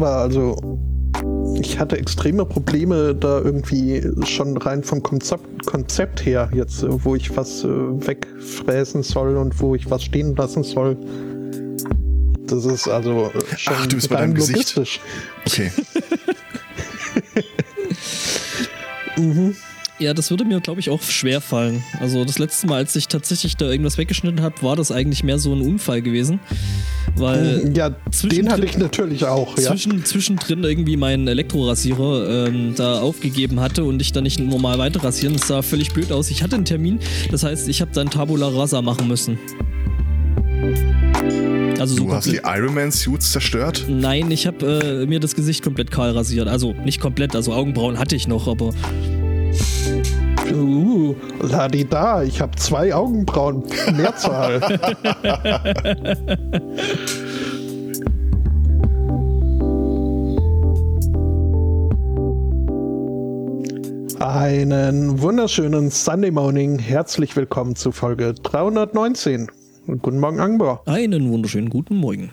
aber also ich hatte extreme Probleme da irgendwie schon rein vom Konzept, Konzept her, jetzt äh, wo ich was äh, wegfräsen soll und wo ich was stehen lassen soll. Das ist also äh, schon Ach, du bist bei deinem Gesicht. Okay. mhm. Ja, das würde mir, glaube ich, auch schwer fallen. Also das letzte Mal, als ich tatsächlich da irgendwas weggeschnitten habe, war das eigentlich mehr so ein Unfall gewesen. Weil ja, den hatte ich natürlich auch. Ja. Zwischen, zwischendrin irgendwie meinen Elektrorasierer ähm, da aufgegeben hatte und ich dann nicht normal weiter rasieren. Das sah völlig blöd aus. Ich hatte einen Termin, das heißt, ich habe dann Tabula Rasa machen müssen. Also so du hast die Ironman Suits zerstört? Nein, ich habe äh, mir das Gesicht komplett kahl rasiert. Also nicht komplett, also Augenbrauen hatte ich noch, aber Uh, da, ich habe zwei Augenbrauen. Mehrzahl. Einen wunderschönen Sunday Morning. Herzlich willkommen zu Folge 319. Guten Morgen, Angbor. Einen wunderschönen guten Morgen.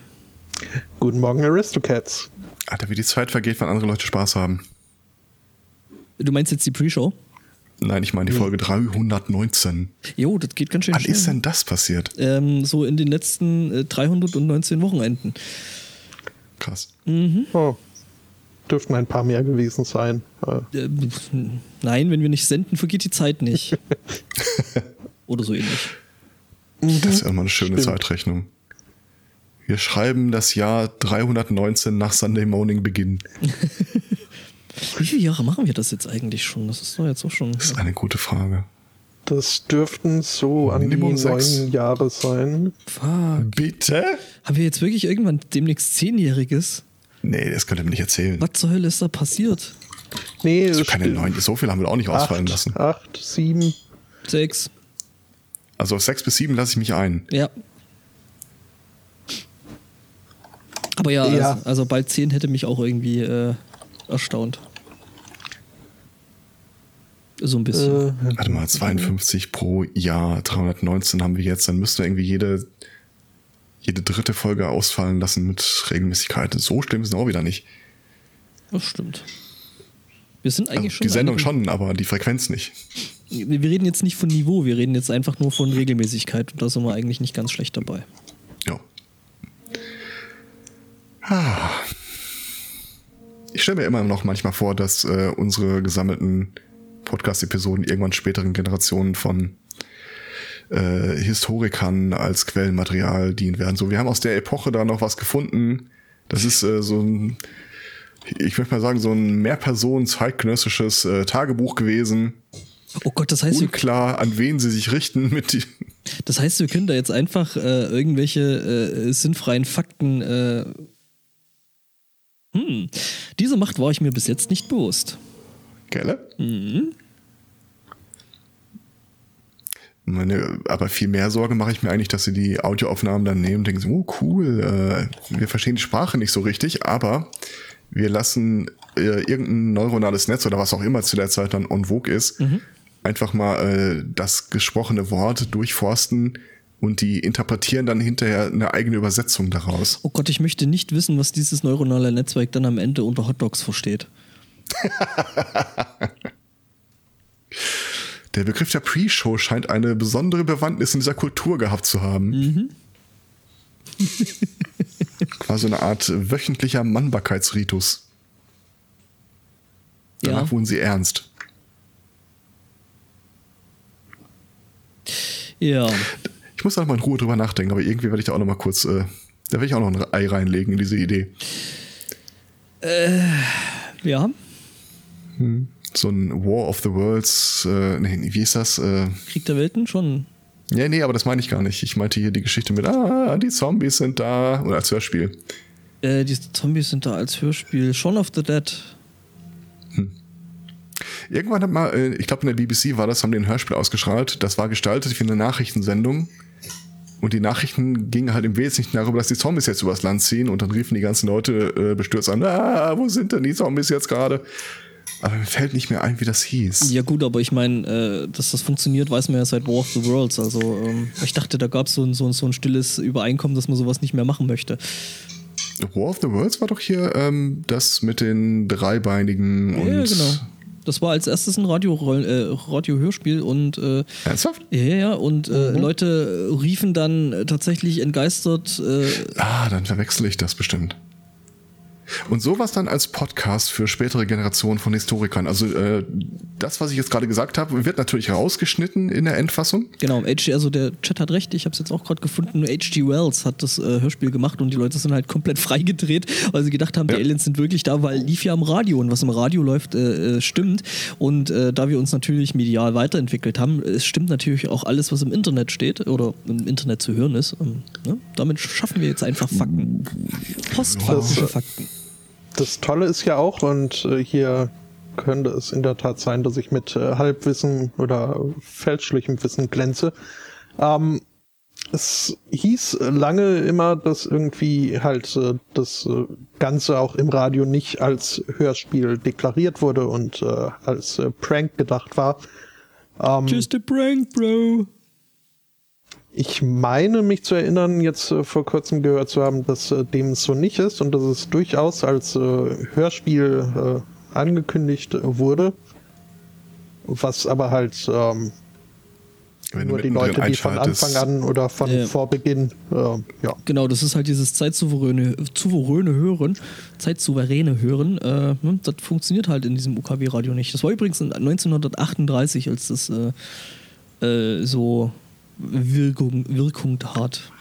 Guten Morgen, Aristocats. Alter, wie die Zeit vergeht, wenn andere Leute Spaß haben. Du meinst jetzt die Pre-Show? Nein, ich meine die Folge 319. Jo, das geht ganz schön Wann schnell. ist denn das passiert? Ähm, so in den letzten äh, 319 Wochenenden. Krass. Mhm. Oh. Dürften ein paar mehr gewesen sein. Äh, nein, wenn wir nicht senden, vergeht die Zeit nicht. Oder so ähnlich. Das ist ja immer eine schöne Stimmt. Zeitrechnung. Wir schreiben das Jahr 319 nach Sunday Morning Beginn. Wie viele Jahre machen wir das jetzt eigentlich schon? Das ist doch jetzt auch schon. Das ist eine gute Frage. Das dürften so an Minimum die neun Jahre sein. Fuck. Bitte? Haben wir jetzt wirklich irgendwann demnächst Zehnjähriges? Nee, das könnt ihr mir nicht erzählen. Was zur Hölle ist da passiert? Nee, also keine neun, so viel haben wir auch nicht acht, ausfallen lassen. Acht, sieben. Sechs. Also auf sechs bis sieben lasse ich mich ein. Ja. Aber ja, ja. Also, also, bald zehn hätte mich auch irgendwie äh, erstaunt. So ein bisschen. Äh, Warte mal, 52 pro Jahr, 319 haben wir jetzt, dann müssten wir irgendwie jede, jede dritte Folge ausfallen lassen mit Regelmäßigkeit. So schlimm ist es auch wieder nicht. Das stimmt. Wir sind eigentlich also schon. Die Sendung schon, aber die Frequenz nicht. Wir reden jetzt nicht von Niveau, wir reden jetzt einfach nur von Regelmäßigkeit und da sind wir eigentlich nicht ganz schlecht dabei. Ja. Ah. Ich stelle mir immer noch manchmal vor, dass äh, unsere gesammelten Podcast-Episoden irgendwann späteren Generationen von äh, Historikern als Quellenmaterial dienen werden. So, wir haben aus der Epoche da noch was gefunden. Das ist äh, so ein, ich möchte mal sagen, so ein mehrpersonen-zeitgenössisches äh, Tagebuch gewesen. Oh Gott, das heißt, unklar, an wen sie sich richten mit die Das heißt, wir können da jetzt einfach äh, irgendwelche äh, sinnfreien Fakten. Äh hm, diese Macht war ich mir bis jetzt nicht bewusst. Gelle? Mhm. Meine, aber viel mehr Sorge mache ich mir eigentlich, dass sie die Audioaufnahmen dann nehmen und denken so, oh cool, äh, wir verstehen die Sprache nicht so richtig, aber wir lassen äh, irgendein neuronales Netz oder was auch immer zu der Zeit dann on vogue ist, mhm. einfach mal äh, das gesprochene Wort durchforsten und die interpretieren dann hinterher eine eigene Übersetzung daraus. Oh Gott, ich möchte nicht wissen, was dieses neuronale Netzwerk dann am Ende unter Hotdogs versteht. der Begriff der Pre-Show scheint eine besondere Bewandtnis in dieser Kultur gehabt zu haben. Mhm. Quasi eine Art wöchentlicher Mannbarkeitsritus. Danach ja. wurden sie ernst. Ja. Ich muss da noch mal in Ruhe drüber nachdenken, aber irgendwie werde ich da auch noch mal kurz, äh, da werde ich auch noch ein Ei reinlegen in diese Idee. Äh, ja. Hm. So ein War of the Worlds, äh, nee, wie ist das? Äh, Krieg der Welten schon. Ja, nee, aber das meine ich gar nicht. Ich meinte hier die Geschichte mit, ah, die Zombies sind da, oder als Hörspiel. Äh, die Zombies sind da als Hörspiel. Shaun of the Dead. Hm. Irgendwann hat mal, äh, ich glaube in der BBC war das, haben die ein Hörspiel ausgestrahlt. Das war gestaltet wie eine Nachrichtensendung. Und die Nachrichten gingen halt im Wesentlichen darüber, dass die Zombies jetzt übers Land ziehen und dann riefen die ganzen Leute äh, bestürzt an, ah, wo sind denn die Zombies jetzt gerade? Aber mir fällt nicht mehr ein, wie das hieß. Ja gut, aber ich meine, äh, dass das funktioniert, weiß man ja seit War of the Worlds. Also ähm, ich dachte, da gab so es so, so ein stilles Übereinkommen, dass man sowas nicht mehr machen möchte. War of the Worlds war doch hier ähm, das mit den dreibeinigen und. Ja, genau. Das war als erstes ein Radio äh, Radio-Hörspiel und äh, Ernsthaft? Ja, ja, und äh, mhm. Leute riefen dann tatsächlich entgeistert. Äh, ah, dann verwechsel ich das bestimmt. Und sowas dann als Podcast für spätere Generationen von Historikern. Also äh, das, was ich jetzt gerade gesagt habe, wird natürlich rausgeschnitten in der Endfassung. Genau, HG, also der Chat hat recht, ich habe es jetzt auch gerade gefunden, H.G. Wells hat das äh, Hörspiel gemacht und die Leute sind halt komplett freigedreht, weil sie gedacht haben, ja. die Aliens sind wirklich da, weil lief ja am Radio und was im Radio läuft, äh, äh stimmt. Und äh, da wir uns natürlich medial weiterentwickelt haben, es stimmt natürlich auch alles, was im Internet steht oder im Internet zu hören ist. Ähm, ne? Damit schaffen wir jetzt einfach Fakten. Postfaktische Fakten das Tolle ist ja auch, und äh, hier könnte es in der Tat sein, dass ich mit äh, Halbwissen oder fälschlichem Wissen glänze. Ähm, es hieß lange immer, dass irgendwie halt äh, das äh, Ganze auch im Radio nicht als Hörspiel deklariert wurde und äh, als äh, Prank gedacht war. Ähm, Just a prank, bro. Ich meine mich zu erinnern, jetzt äh, vor kurzem gehört zu haben, dass äh, dem so nicht ist und dass es durchaus als äh, Hörspiel äh, angekündigt wurde. Was aber halt ähm, nur die Leute, die von Anfang an oder von ja. Vorbeginn, äh, ja. Genau, das ist halt dieses zeitsouveräne souveräne Hören, zeitsouveräne Hören. Äh, ne, das funktioniert halt in diesem UKW-Radio nicht. Das war übrigens 1938, als das äh, äh, so Wirkung, Wirkung hat.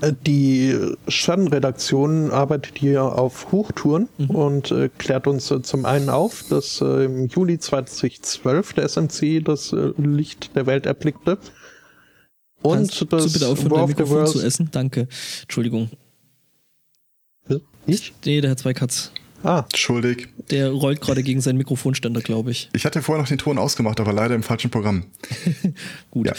Äh, die Schattenredaktion arbeitet hier auf Hochtouren mhm. und äh, klärt uns äh, zum einen auf, dass äh, im Juli 2012 der SMC das äh, Licht der Welt erblickte. Und Kannst das du bitte aufhören, dein Mikrofon zu essen? Danke. Entschuldigung. Ich? Nee, der hat zwei Katz. Ah. Entschuldig. Der rollt gerade gegen seinen Mikrofonständer, glaube ich. Ich hatte vorher noch den Ton ausgemacht, aber leider im falschen Programm. Gut. Ja.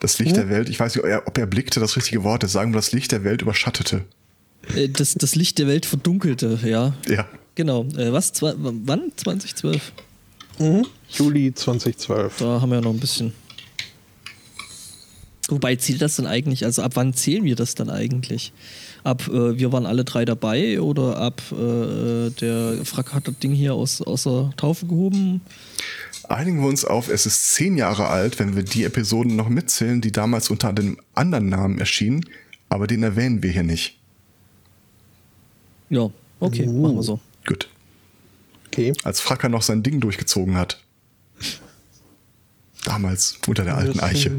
Das Licht hm? der Welt, ich weiß nicht, ob er, ob er blickte, das richtige Wort ist, sagen wir, das Licht der Welt überschattete. Äh, das, das Licht der Welt verdunkelte, ja. Ja. Genau. Äh, was? Zwei, wann? 2012? Mhm. Juli 2012. Da haben wir ja noch ein bisschen. Wobei zählt das denn eigentlich? Also ab wann zählen wir das dann eigentlich? Ab äh, wir waren alle drei dabei oder ab äh, der Frack hat das Ding hier aus, aus der Taufe gehoben? Einigen wir uns auf, es ist zehn Jahre alt, wenn wir die Episoden noch mitzählen, die damals unter einem anderen Namen erschienen, aber den erwähnen wir hier nicht. Ja, okay, uh. machen wir so. Gut. Okay. Als Fracker noch sein Ding durchgezogen hat. Damals unter der alten Eiche.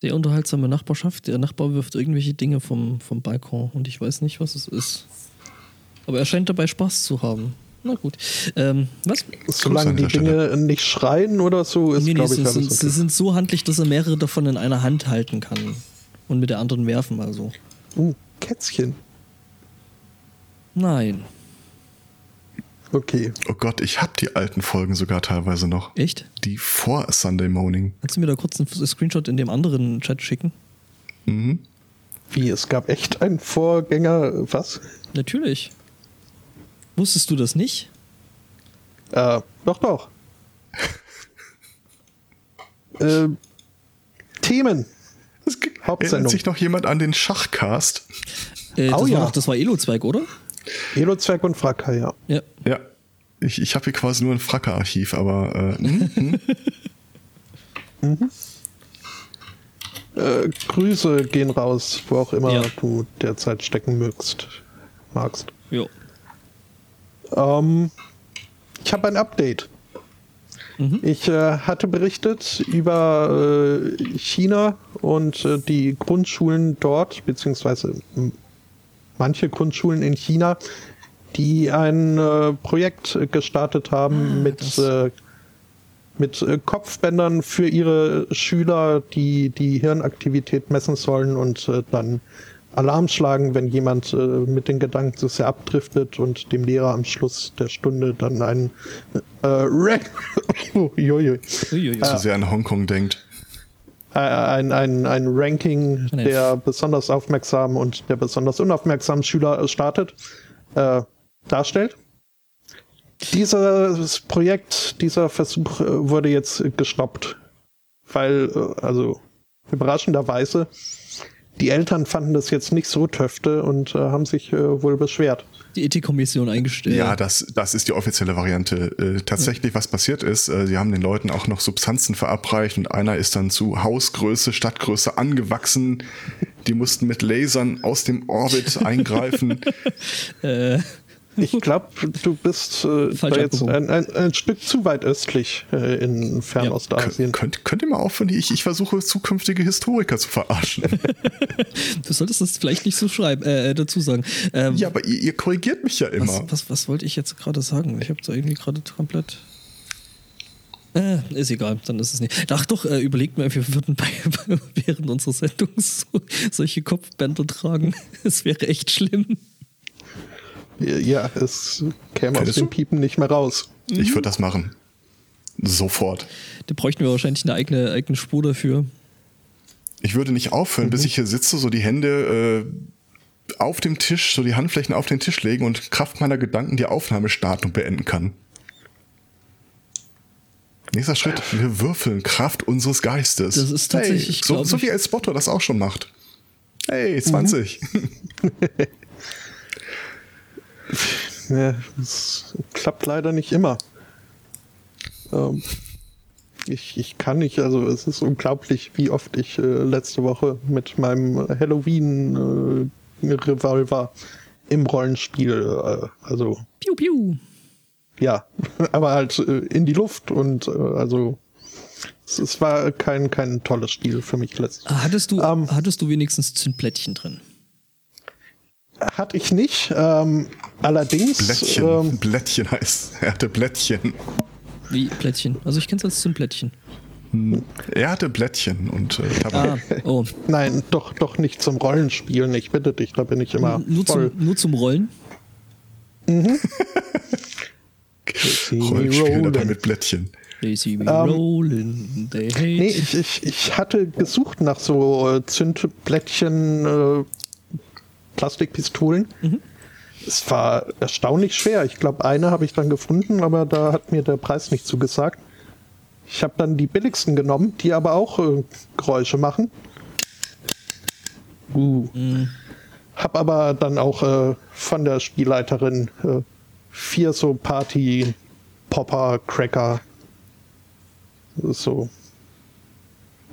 Sehr unterhaltsame Nachbarschaft. Der Nachbar wirft irgendwelche Dinge vom, vom Balkon und ich weiß nicht, was es ist. Aber er scheint dabei Spaß zu haben. Na gut. Ähm, was? Solange die Dinge nicht schreien oder so, ist nee, nee, glaube ich, sind, Sie sind so handlich, dass er mehrere davon in einer Hand halten kann. Und mit der anderen werfen, also. Uh, Kätzchen. Nein. Okay. Oh Gott, ich habe die alten Folgen sogar teilweise noch. Echt? Die vor Sunday Morning. Kannst du mir da kurz einen Screenshot in dem anderen Chat schicken? Mhm. Wie, es gab echt einen Vorgänger, was? Natürlich. Wusstest du das nicht? Äh, doch, doch. äh, Themen. Hauptsendung. Erinnert sich noch jemand an den Schachcast? Äh, das, oh, war ja. Doch, das war Elo-Zweig, oder? Elo-Zweig und Fracker, ja. Ja. ja. Ich, ich habe hier quasi nur ein Fracker-Archiv, aber. Äh, mhm. mhm. Äh, Grüße gehen raus, wo auch immer ja. du derzeit stecken mögst, magst. Jo. Ähm, ich habe ein Update. Mhm. Ich äh, hatte berichtet über äh, China und äh, die Grundschulen dort, beziehungsweise manche Grundschulen in China, die ein äh, Projekt gestartet haben ah, mit, äh, mit äh, Kopfbändern für ihre Schüler, die die Hirnaktivität messen sollen und dann Alarm schlagen, wenn jemand äh, mit den Gedanken so sehr abdriftet und dem Lehrer am Schluss der Stunde dann ein äh, oh, so sehr an Hongkong denkt. Äh, ein, ein, ein Ranking der besonders aufmerksamen und der besonders unaufmerksamen Schüler äh, startet, äh, darstellt. Dieses Projekt, dieser Versuch äh, wurde jetzt gestoppt, weil, also überraschenderweise, die Eltern fanden das jetzt nicht so töfte und äh, haben sich äh, wohl beschwert. Die Ethikkommission eingestellt. Ja, das, das ist die offizielle Variante. Äh, tatsächlich, was passiert ist, äh, sie haben den Leuten auch noch Substanzen verabreicht und einer ist dann zu Hausgröße, Stadtgröße angewachsen. Die mussten mit Lasern aus dem Orbit eingreifen. Äh, Ich glaube, du bist äh, jetzt ein, ein, ein Stück zu weit östlich äh, in Fernostasien. Könnt, könnt ihr mal aufhören, ich, ich versuche zukünftige Historiker zu verarschen. du solltest das vielleicht nicht so schreiben, äh, dazu sagen. Ähm, ja, aber ihr, ihr korrigiert mich ja was, immer. was, was wollte ich jetzt gerade sagen? Ich habe da irgendwie gerade komplett. Äh, ist egal, dann ist es nicht. Ach doch, äh, überlegt mal, wir würden bei, während unserer Sendung so, solche Kopfbänder tragen. Es wäre echt schlimm. Ja, es käme aus Könntest dem du? Piepen nicht mehr raus. Ich würde das machen. Sofort. Da bräuchten wir wahrscheinlich eine eigene, eigene Spur dafür. Ich würde nicht aufhören, bis ich hier sitze, so die Hände äh, auf dem Tisch, so die Handflächen auf den Tisch legen und Kraft meiner Gedanken die Aufnahme starten und beenden kann. Nächster Schritt, wir würfeln Kraft unseres Geistes. Das ist tatsächlich, hey, so, so wie El Spotto das auch schon macht. Hey, 20. Ja, es klappt leider nicht immer. Ähm, ich, ich kann nicht, also es ist unglaublich, wie oft ich äh, letzte Woche mit meinem Halloween-Revolver im Rollenspiel, äh, also Piu, piu. ja, aber halt äh, in die Luft und äh, also es, es war kein, kein tolles Spiel für mich letztes Hattest du, Ähm. hattest du wenigstens Zündplättchen drin? Hatte ich nicht, ähm, allerdings Blättchen. ähm, Blättchen heißt. Er hatte Blättchen. Wie Plättchen? Also ich kenne es als Zündplättchen. Er hatte Blättchen und äh, Tabak. Ah, oh. nein, doch, doch nicht zum Rollenspielen, ich bitte dich, da bin ich immer Nur, voll. zum, nur zum Rollen? See me Rollenspiel dabei rollen. mit Blättchen. They see me rolling, they hate. Nee, ich, ich, ich hatte gesucht nach so äh, Zündblättchen, Plastikpistolen. Es war erstaunlich schwer. Ich glaube, eine habe ich dann gefunden, aber da hat mir der Preis nicht zugesagt. Ich habe dann die billigsten genommen, die aber auch äh, Geräusche machen. Uh. Hab aber dann auch äh, von der Spielleiterin äh, vier so Party Popper Cracker so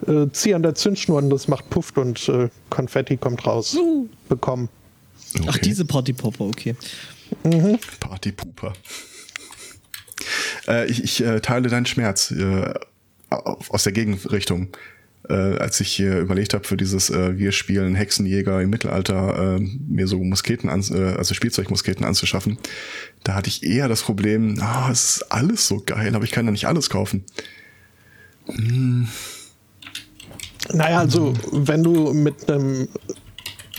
äh, zieh an der Zündschnur und das macht Pufft und äh, Konfetti kommt raus. Uh. Bekommen. Ach, Okay. diese Partypopper, okay. Partypooper. Äh, ich ich äh, teile deinen Schmerz äh, aus der Gegenrichtung. Äh, als ich äh, überlegt habe für dieses äh, Wir spielen Hexenjäger im Mittelalter, äh, mir so Musketen, an, äh, also Spielzeugmusketen anzuschaffen, da hatte ich eher das Problem, ah, es ist alles so geil, aber ich kann ja nicht alles kaufen. Naja, also wenn du mit einem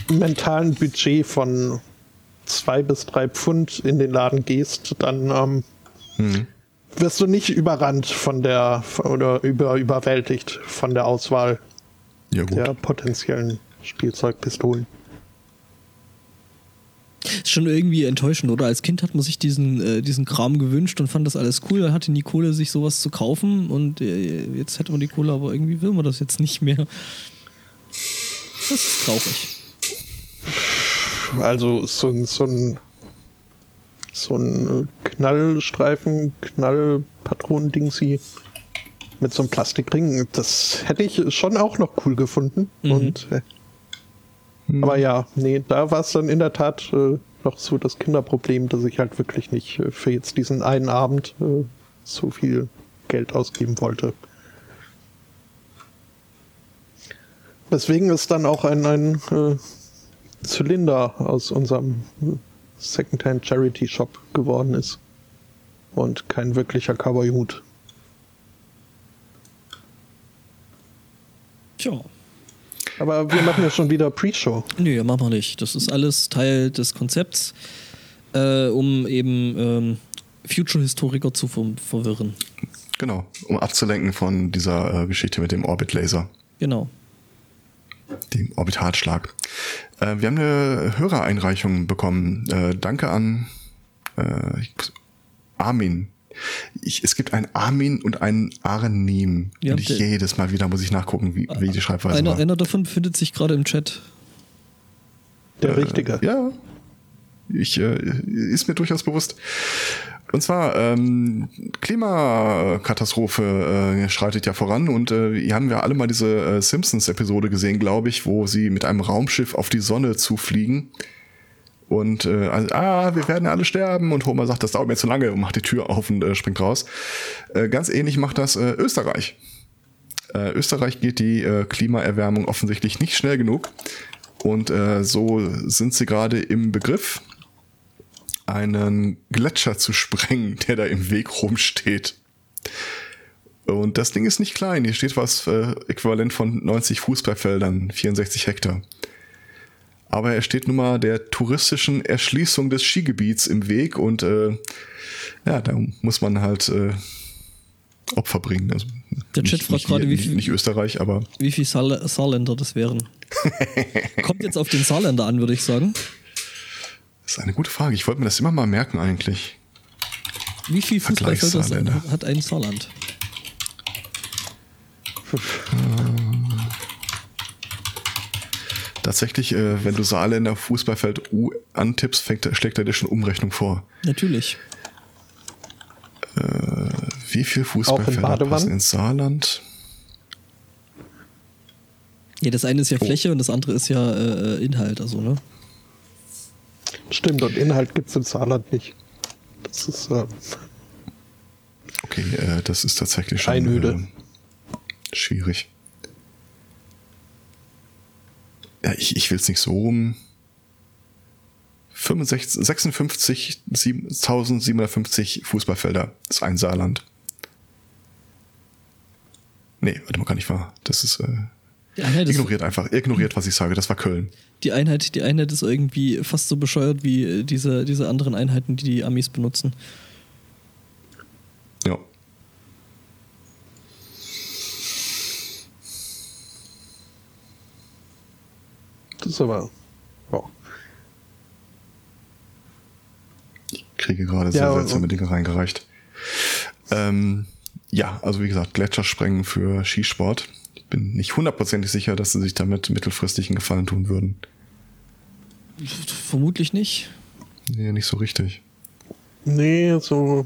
mentalen Budget von zwei bis drei Pfund in den Laden gehst, dann ähm, wirst du nicht überrannt von der oder über, überwältigt von der Auswahl Ja der potenziellen Spielzeugpistolen. Ist schon irgendwie enttäuschend, oder? Als Kind hat man sich diesen, äh, diesen Kram gewünscht und fand das alles cool. Dann hatte nie Kohle, sich sowas zu kaufen und äh, jetzt hätte man die Kohle, aber irgendwie will man das jetzt nicht mehr. Das ist traurig. Also so, ein- so ein so ein äh, Knallstreifen, Knallpatronendingsi mit so einem Plastikring, das hätte ich schon auch noch cool gefunden. Und äh, aber ja, nee, da war es dann in der Tat äh, noch so das Kinderproblem, dass ich halt wirklich nicht äh, für jetzt diesen einen Abend äh, so viel Geld ausgeben wollte. Weswegen es dann auch ein, ein äh, Zylinder aus unserem äh, Secondhand Charity Shop geworden ist. Und kein wirklicher Cowboy-Hut. Tja. Aber wir machen ja schon wieder Pre-Show. Nö, machen wir nicht. Das ist alles Teil des Konzepts, äh, um eben ähm, Future-Historiker zu ver verwirren. Genau, um abzulenken von dieser äh, Geschichte mit dem Orbit-Laser. Genau. dem Orbitalschlag. Äh, wir haben eine Hörereinreichung bekommen. Äh, danke an äh, Armin. Ich, es gibt einen Armin und einen Arnim. Ja, und ich der- jedes Mal wieder muss ich nachgucken, wie, wie die Schreibweise Einer, war. einer davon befindet sich gerade im Chat. Der Richtige. Ja, ich, äh, ist mir durchaus bewusst. Und zwar, ähm, Klimakatastrophe äh, schreitet ja voran und äh, hier haben wir alle mal diese äh, Simpsons-Episode gesehen, glaube ich, wo sie mit einem Raumschiff auf die Sonne zufliegen. Und äh, also, ah, wir werden alle sterben. Und Homer sagt, das dauert mir zu lange und macht die Tür auf und äh, springt raus. Äh, ganz ähnlich macht das äh, Österreich. Äh, Österreich geht die äh, Klimaerwärmung offensichtlich nicht schnell genug. Und äh, so sind sie gerade im Begriff, einen Gletscher zu sprengen, der da im Weg rumsteht. Und das Ding ist nicht klein. Hier steht was äh, äquivalent von 90 Fußballfeldern, 64 Hektar. Aber er steht nun mal der touristischen Erschließung des Skigebiets im Weg und äh, ja, da muss man halt äh, Opfer bringen. Also Der Chat fragt gerade, wie nicht, viel- nicht Österreich, aber Wie viele Saar Saarländer das wären? Kommt jetzt auf den Saarländer an, würde ich sagen. das ist eine gute Frage. Ich wollte mir das immer mal merken eigentlich. Wie viele Fußballfelder hat ein Saarland? Tatsächlich, äh, wenn du Saarländer Fußballfeld U antippst, fängt, schlägt er dir schon Umrechnung vor. Natürlich. Wie viel in Fußballfelder Badewanne? passen ins Saarland? Ja, das eine ist Oh. ja Fläche und das andere ist ja äh, Inhalt, also, ne? Stimmt, und Inhalt gibt es im Saarland nicht. Das ist äh, Okay, äh, das ist tatsächlich schon Einöde. Äh, schwierig. Ja, ich, ich will es nicht so rum. 65 56.750 Fußballfelder ist ein Saarland. Nee, warte mal, gar nicht wahr. Das ist. Äh, Einheit, ist, ignoriert einfach. Ignoriert, was ich sage. Das war Köln. die, Einheit, die Einheit ist irgendwie fast so bescheuert wie diese, diese anderen Einheiten, die die Amis benutzen. Ja. Das ist aber. Ja. kriege gerade sehr Ja, seltsame Dinge reingereicht. Ähm, ja, also wie gesagt, Gletschersprengen für Skisport. Ich bin nicht hundertprozentig sicher, dass sie sich damit mittelfristig einen Gefallen tun würden. Vermutlich nicht. Nee, nicht so richtig. Nee, so.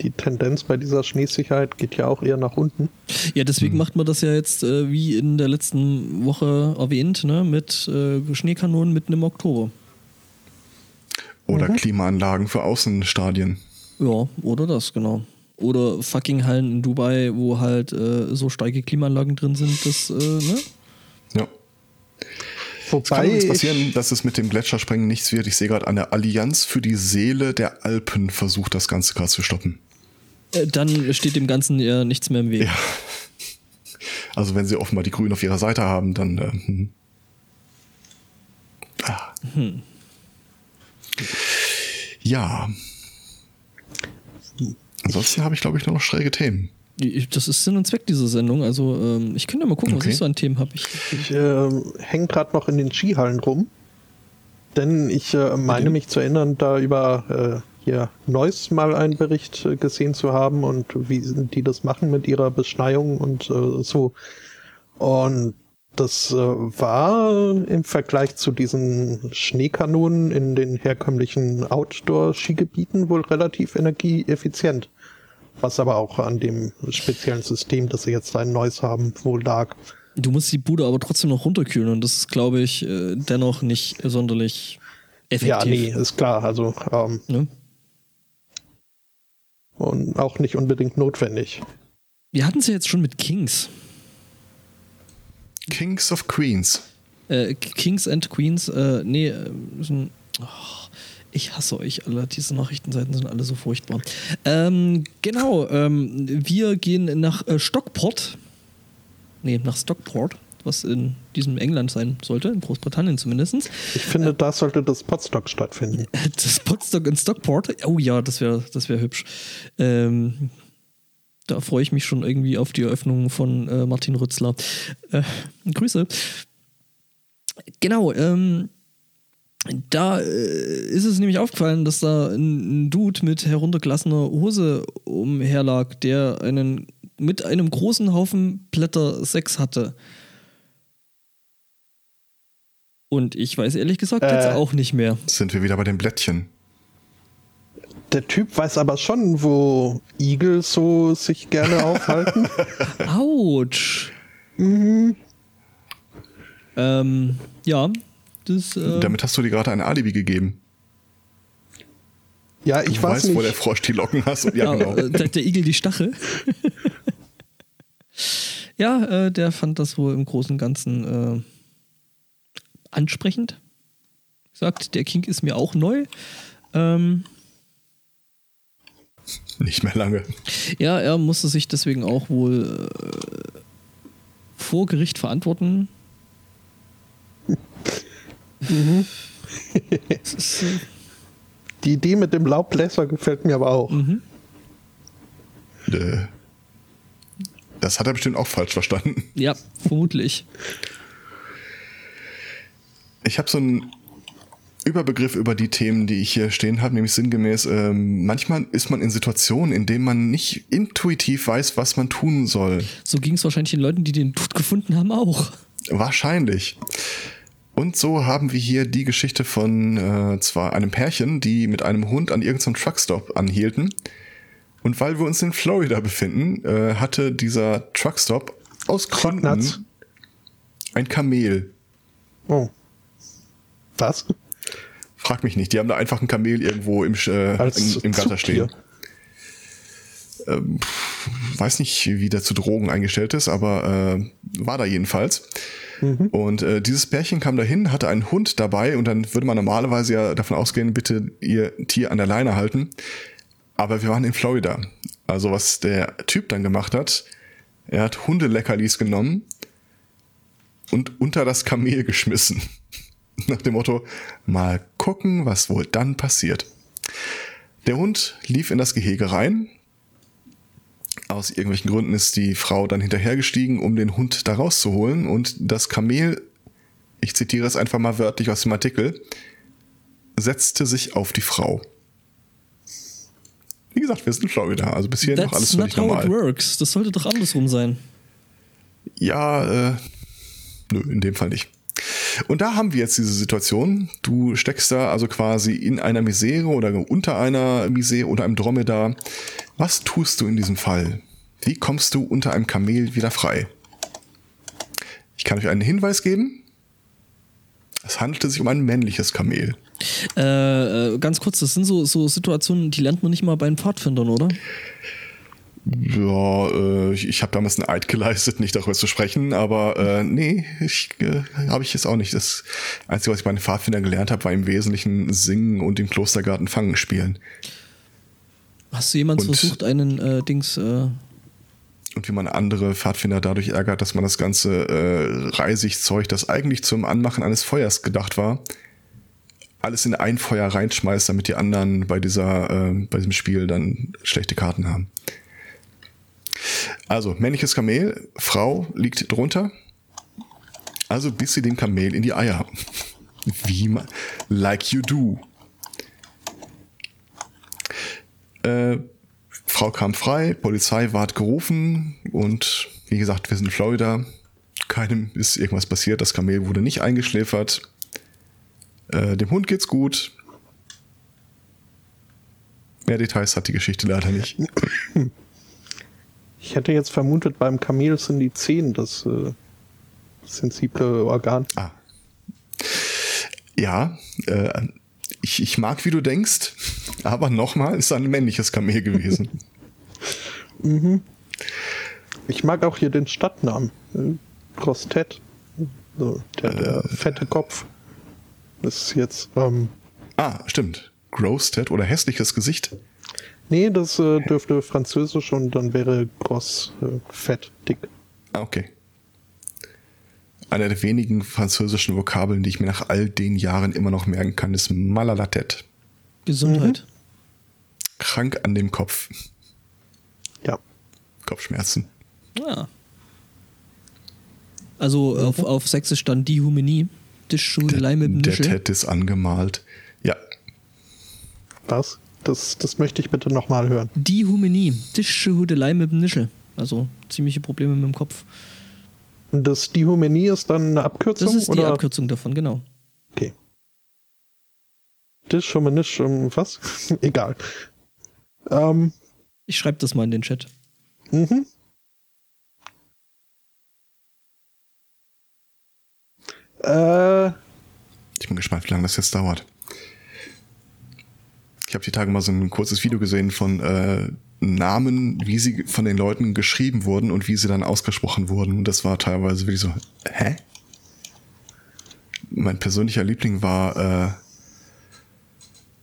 Die Tendenz bei dieser Schneesicherheit geht ja auch eher nach unten. Ja, deswegen Hm. macht man das ja jetzt, äh, wie in der letzten Woche erwähnt, ne, mit äh, Schneekanonen mitten im Oktober. Oder Mhm. Klimaanlagen für Außenstadien. Ja, oder das, genau. Oder fucking Hallen in Dubai, wo halt äh, so starke Klimaanlagen drin sind, dass, äh, ne? Ja. Es kann übrigens ich, passieren, dass es mit dem Gletschersprengen nichts wird. Ich sehe gerade, eine Allianz für die Seele der Alpen versucht, das Ganze gerade zu stoppen. Äh, dann steht dem Ganzen ja nichts mehr im Weg. Ja. Also wenn sie offenbar die Grünen auf ihrer Seite haben, dann. Äh, hm. ah. Ja. Ansonsten habe ich, glaube ich, nur noch schräge Themen. Das ist Sinn und Zweck dieser Sendung. Also ähm, ich könnte ja mal gucken, Okay. was ich so an Themen habe. Ich, ich äh, hänge gerade noch in den Skihallen rum. Denn ich äh, meine mich zu erinnern, da über äh, hier Neuss mal einen Bericht äh, gesehen zu haben und wie die das machen mit ihrer Beschneiung und äh, so. Und das äh, war im Vergleich zu diesen Schneekanonen in den herkömmlichen Outdoor-Skigebieten wohl relativ energieeffizient. Was aber auch an dem speziellen System, das sie jetzt da in Neuss haben, wohl lag. du musst die Bude aber trotzdem noch runterkühlen und das ist, glaube ich, äh, dennoch nicht sonderlich effektiv. Ja, nee, ist klar. Also ähm, Ne? Und auch nicht unbedingt notwendig. Wir hatten es ja jetzt schon mit Kings. Kings of Queens. Äh, Kings and Queens, äh, nee, äh, oh, ich hasse euch alle, diese Nachrichtenseiten sind alle so furchtbar. Ähm, genau, ähm, wir gehen nach äh, Stockport, nee, nach Stockport, was in diesem England sein sollte, in Großbritannien zumindest. Ich finde, da sollte das Potstock stattfinden. Das Potstock in Stockport, oh ja, das wäre das wär hübsch. Ähm, da freue ich mich schon irgendwie auf die Eröffnung von äh, Martin Rützler. Äh, Grüße. Genau, ähm, da äh, ist es nämlich aufgefallen, dass da ein, ein Dude mit heruntergelassener Hose umherlag, der einen mit einem großen Haufen Blätter Sex hatte. Und ich weiß ehrlich gesagt Äh. jetzt auch nicht mehr. Sind wir wieder bei den Blättchen. Der Typ weiß aber schon, wo Igel so sich gerne aufhalten. Autsch. Ähm, ja, das. Äh, Damit hast du dir gerade ein Alibi gegeben. Ja, Du ich weiß weißt, wo der nicht. Frosch die Locken hast. Ja, ja, genau. äh, der, der Igel die Stachel. ja, äh, der fand das wohl im Großen und Ganzen äh, ansprechend. Sagt, der Kink ist mir auch neu. Ähm, Nicht mehr lange. ja, er musste sich deswegen auch wohl äh, vor Gericht verantworten. Ist, äh, Die Idee mit dem Laubbläser gefällt mir aber auch. Äh, Das hat er bestimmt auch falsch verstanden. ja, vermutlich. Ich habe so einen Überbegriff über die Themen, die ich hier stehen habe, nämlich sinngemäß, ähm, manchmal ist man in Situationen, in denen man nicht intuitiv weiß, was man tun soll. So ging es wahrscheinlich den Leuten, die den Tod gefunden haben, auch. Wahrscheinlich. Und so haben wir hier die Geschichte von äh, zwar einem Pärchen, die mit einem Hund an irgendeinem Truckstop anhielten. Und weil wir uns in Florida befinden, äh, hatte dieser Truckstop aus. Gründen ein Kamel. Oh. Was? Frag mich nicht, die haben da einfach ein Kamel irgendwo im, äh, im, im Gatter stehen. Weiß nicht, wie der zu Drogen eingestellt ist, aber äh, war da jedenfalls. Und äh, dieses Pärchen kam dahin, hatte einen Hund dabei und dann würde man normalerweise ja davon ausgehen, bitte ihr Tier an der Leine halten. Aber wir waren in Florida. Also was der Typ dann gemacht hat, er hat Hundeleckerlis genommen und unter das Kamel geschmissen. Nach dem Motto, mal gucken, was wohl dann passiert. Der Hund lief in das Gehege rein. Aus irgendwelchen Gründen ist die Frau dann hinterhergestiegen, um den Hund da rauszuholen. Und das Kamel, ich zitiere es einfach mal wörtlich aus dem Artikel, setzte sich auf die Frau. Wie gesagt, wir sind in Florida, also bis hierhin noch alles That's völlig not how it normal. works. Das sollte doch andersrum sein. Ja, äh, nö, in dem Fall nicht. Und da haben wir jetzt diese Situation. Du steckst da also quasi in einer Misere oder unter einer Misere oder einem Dromedar. Was tust du in diesem Fall? Wie kommst du unter einem Kamel wieder frei? Ich kann euch einen Hinweis geben. Es handelte sich um ein männliches Kamel. Äh, äh, ganz kurz, das sind so, so Situationen, die lernt man nicht mal bei den Pfadfindern, oder? Ja, äh, ich, ich habe damals einen Eid geleistet, nicht darüber zu sprechen, aber äh, nee, ich, äh, habe ich jetzt auch nicht. Das Einzige, was ich bei den Pfadfindern gelernt habe, war im Wesentlichen Singen und im Klostergarten Fangen spielen. Hast du jemals Und- versucht, einen äh, Dings, äh, Und wie man andere Pfadfinder dadurch ärgert, dass man das ganze äh, Reisigzeug, das eigentlich zum Anmachen eines Feuers gedacht war, alles in ein Feuer reinschmeißt, damit die anderen bei dieser, äh, bei diesem Spiel dann schlechte Karten haben. Also, männliches Kamel, Frau liegt drunter. Also biss sie dem Kamel in die Eier. Wie man, like you do. Äh, Frau kam frei, Polizei ward gerufen und wie gesagt, wir sind in Florida. Keinem ist irgendwas passiert, das Kamel wurde nicht eingeschläfert. Äh, dem Hund geht's gut. Mehr Details hat die Geschichte leider nicht. Ich hätte jetzt vermutet, beim Kamel sind die Zehen das äh, sensible Organ. Ah. Ja, äh, ich, ich mag, wie du denkst, aber nochmal ist ein männliches Kamel gewesen. Ich mag auch hier den Stadtnamen. Äh, Grostet. So, der, der fette Kopf. Das ist jetzt. Ähm, ah, stimmt. Grossted oder hässliches Gesicht. Nee, das äh, dürfte französisch und dann wäre groß, äh, fett, dick. Ah, okay. Einer der wenigen französischen Vokabeln, die ich mir nach all den Jahren immer noch merken kann, ist Malalatet. Gesundheit. Krank an dem Kopf. Ja. Kopfschmerzen. Ja. Also auf, auf Sächsisch dann Dihumenie. Tischschudelei mit dem Der. Ted ist angemalt. Ja, Was? Das, das möchte ich bitte nochmal hören. Dihumenie. Tischschudelei mit dem Nischel. Also ziemliche Probleme mit dem Kopf. Und das Dihumenie ist dann eine Abkürzung? Das ist die oder? Abkürzung davon, genau. Okay. Tisch, Humanisch, um was? Egal. Ähm, Ich schreibe das mal in den Chat. mhm. Äh, ich bin gespannt, wie lange das jetzt dauert. Ich habe die Tage mal so ein kurzes Video gesehen von äh, Namen, wie sie von den Leuten geschrieben wurden und wie sie dann ausgesprochen wurden. Und das war teilweise wirklich so, hä? Mein persönlicher Liebling war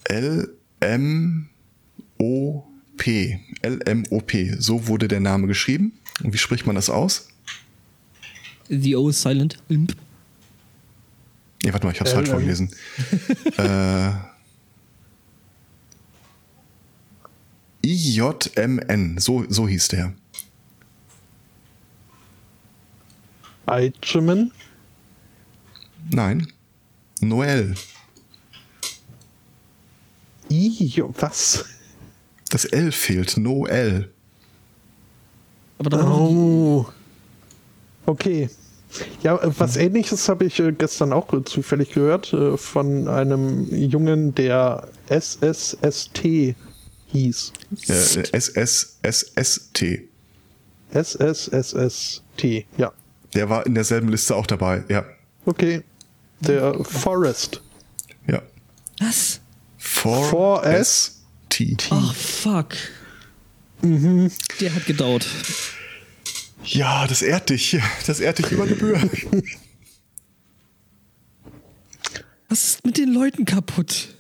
äh, L-M-O-P. L-M-O-P. So wurde der Name geschrieben. Und wie spricht man das aus? The O is silent. Imp. Nee, warte mal, ich hab's falsch LM. vorgelesen. äh, IJMN, so, so hieß der. Eichemann. Nein. Noel. I, was? Das L fehlt. Noel. Aber da Oh. Okay. Ja, was ähnliches habe ich äh, gestern auch zufällig gehört äh, von einem Jungen, der SSST hieß. Äh, SSSST. SSSST, ja. Der war in derselben Liste auch dabei. Ja. Okay. Der Forest. Ja. Was? For, For S T. Ach, fuck. Mhm. Der hat gedauert. Ja, das ehrt dich. Das ehrt dich über Gebühr. Was ist mit den Leuten kaputt?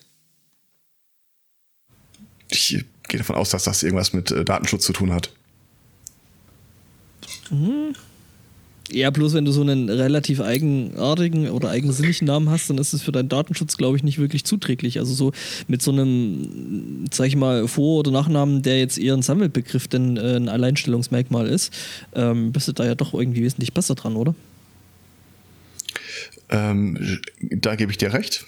Ich gehe davon aus, dass das irgendwas mit äh, Datenschutz zu tun hat. Ja, bloß wenn du so einen relativ eigenartigen oder eigensinnigen Namen hast, dann ist es für deinen Datenschutz, glaube ich, nicht wirklich zuträglich. Also so mit so einem, sag ich mal, Vor- oder Nachnamen, der jetzt eher ein Sammelbegriff denn äh, ein Alleinstellungsmerkmal ist, ähm, bist du da ja doch irgendwie wesentlich besser dran, oder? Ähm, da gebe ich dir recht.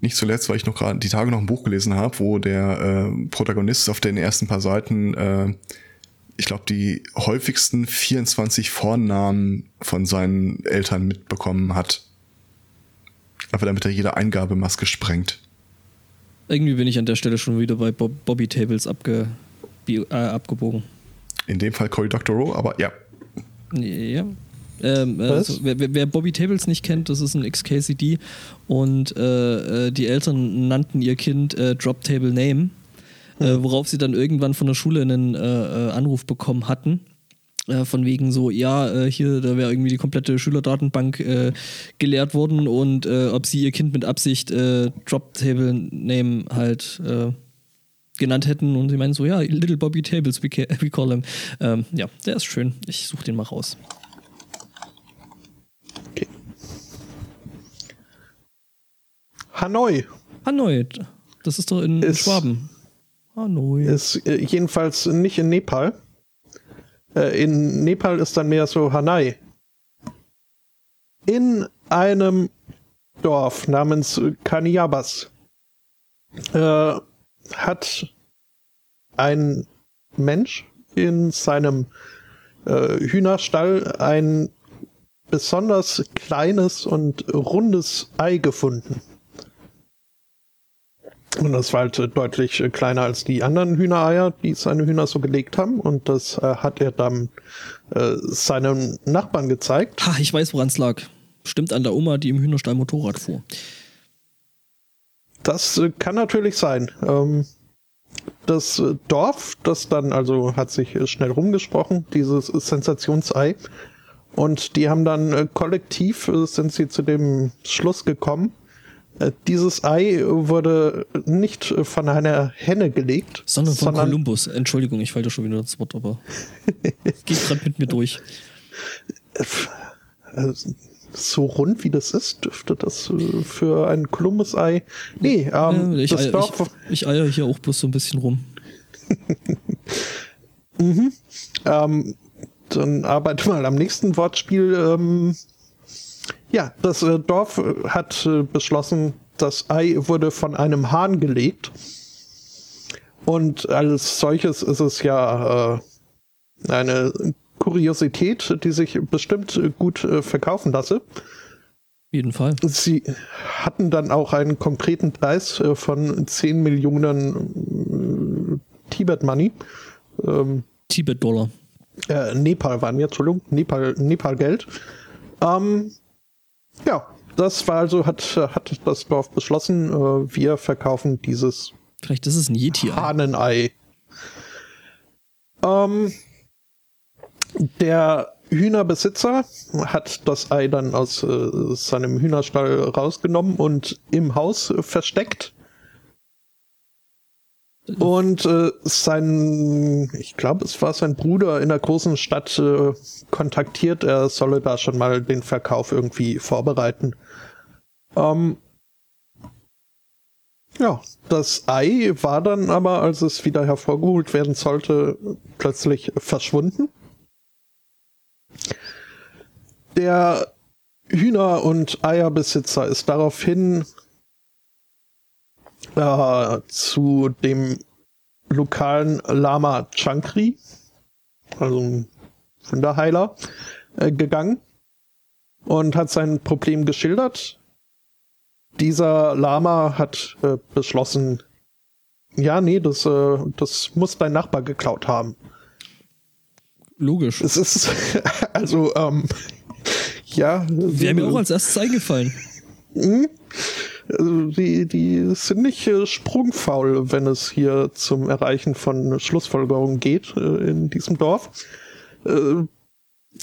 Nicht zuletzt, weil ich noch gerade die Tage noch ein Buch gelesen habe, wo der äh, Protagonist auf den ersten paar Seiten, äh, ich glaube, die häufigsten 24 Vornamen von seinen Eltern mitbekommen hat. Einfach damit er jede Eingabemaske sprengt. Irgendwie bin ich an der Stelle schon wieder bei Bob Bobby Tables abge äh, abgebogen. In dem Fall Cory Doctorow, aber ja. Ja. Ähm, äh, also, wer, wer- Bobby Tables nicht kennt, das ist ein XKCD und äh, äh, die Eltern nannten ihr Kind äh, Drop Table Name, äh, worauf sie dann irgendwann von der Schule einen äh, Anruf bekommen hatten. Von wegen so, ja, hier, da wäre irgendwie die komplette Schülerdatenbank geleert worden und ob sie ihr Kind mit Absicht Drop Table Name halt genannt hätten und sie meinen so, ja, Little Bobby Tables, we, we call him. Ähm, ja, der ist schön. Ich suche den mal raus. Hanoi Hanoi, das ist doch in Ist- Schwaben. Hanoi. ist äh, jedenfalls nicht in Nepal. Äh, in Nepal ist dann mehr so Hanai. In einem Dorf namens Kaniabas äh, hat ein Mensch in seinem äh, Hühnerstall ein besonders kleines und rundes Ei gefunden. Und das war halt deutlich äh, kleiner als die anderen Hühnereier, die seine Hühner so gelegt haben. Und das äh, hat er dann äh, seinem Nachbarn gezeigt. Ha, ich weiß, woran es lag. Stimmt an der Oma, die im Hühnerstall Motorrad fuhr. Das äh, kann natürlich sein. Ähm, das äh, Dorf, das dann also hat sich äh, schnell rumgesprochen, dieses Sensationsei. Und die haben dann kollektiv sind sie zu dem Schluss gekommen. Äh, Dieses Ei wurde nicht äh, von einer Henne gelegt, Sondern von Kolumbus. Entschuldigung, ich falle schon wieder ins Wort, aber geht gerade mit mir durch. Äh, so rund wie das ist, dürfte das äh, für ein Kolumbus-Ei. Nee, ähm, Ja, ich, das eier, ich, ich eier hier auch bloß so ein bisschen rum. Ähm, dann arbeite mal am nächsten Wortspiel. Ähm, Ja, das äh, Dorf äh, hat äh, beschlossen, das Ei wurde von einem Hahn gelegt. Und als solches ist es ja äh, eine Kuriosität, die sich bestimmt gut äh, verkaufen lasse. Jeden Fall. Sie hatten dann auch einen konkreten Preis äh, von 10 Millionen Tibet-Money. Ähm, Tibet-Dollar. Äh, Nepal waren ja, Entschuldigung, Nepal, Nepal-Geld. Ähm, ja, das war also, hat, hat das Dorf beschlossen, äh, wir verkaufen dieses Vielleicht ist es ein Yeti-Ei. Hahnenei. Ähm, der Hühnerbesitzer hat das Ei dann aus äh, seinem Hühnerstall rausgenommen und im Haus versteckt. Und äh, sein, ich glaube, es war sein Bruder in der großen Stadt äh, kontaktiert, er solle da schon mal den Verkauf irgendwie vorbereiten. Ähm, ja, das Ei war dann aber, als es wieder hervorgeholt werden sollte, plötzlich verschwunden. Der Hühner- und Eierbesitzer ist daraufhin äh, zu dem lokalen Lama Chankri, also ein Wunderheiler, äh, gegangen und hat sein Problem geschildert. Dieser Lama hat äh, beschlossen, ja, nee, das, äh, das muss dein Nachbar geklaut haben. Logisch. Es ist, also, ähm, ja. Wäre mir auch als erstes eingefallen. Also die, die sind nicht äh, sprungfaul, wenn es hier zum Erreichen von Schlussfolgerungen geht äh, in diesem Dorf. Äh,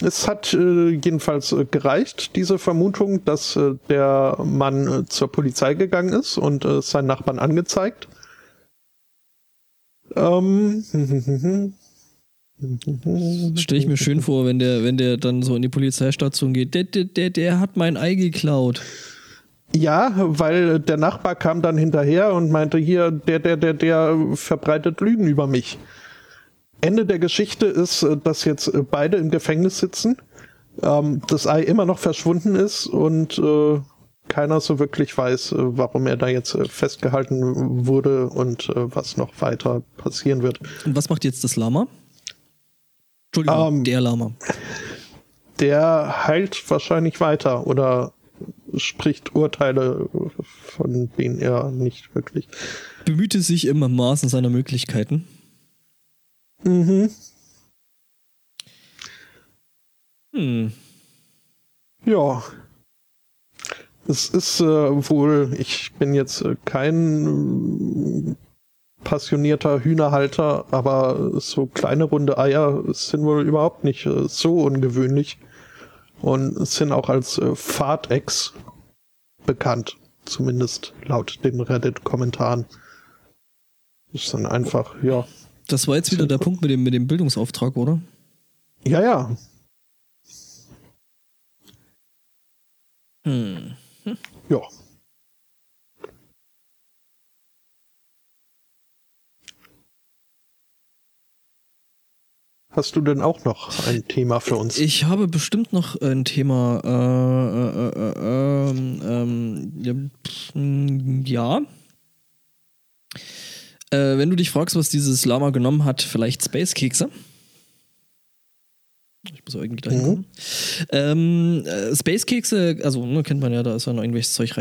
es hat jedenfalls gereicht, diese Vermutung, dass der Mann zur Polizei gegangen ist und seinen Nachbarn angezeigt. Ähm, Stelle ich mir schön vor, wenn der, wenn der dann so in die Polizeistation geht. Der, der, der, der hat mein Ei geklaut. Ja, weil der Nachbar kam dann hinterher und meinte, hier, der, der, der, der verbreitet Lügen über mich. Ende der Geschichte ist, dass jetzt beide im Gefängnis sitzen, ähm, das Ei immer noch verschwunden ist und äh, keiner so wirklich weiß, warum er da jetzt festgehalten wurde und äh, was noch weiter passieren wird. Und was macht jetzt das Lama? Entschuldigung, ähm, der Lama. Der heilt wahrscheinlich weiter oder spricht Urteile, von denen er nicht wirklich. Bemühte sich im Maßen seiner Möglichkeiten. Mhm. Hm. Ja. Es ist äh, wohl, ich bin jetzt äh, kein äh, passionierter Hühnerhalter, aber so kleine runde Eier sind wohl überhaupt nicht äh, so ungewöhnlich und sind auch als äh, Fahrtex bekannt, zumindest laut den Reddit-Kommentaren. Ist dann einfach, ja, das war jetzt wieder der Punkt mit dem, mit dem Bildungsauftrag, oder? Ja, ja. Hm. hm. Ja. Hast du denn auch noch ein Thema für uns? Ich habe bestimmt noch ein Thema. Äh, äh, äh, ähm, ähm, ja. Äh, wenn du dich fragst, was dieses Lama genommen hat, vielleicht Space-Kekse. Ich muss irgendwie dahin kommen. Mhm. Ähm, äh, Space-Kekse, also ne, kennt man ja, da ist ja noch irgendwelches Zeug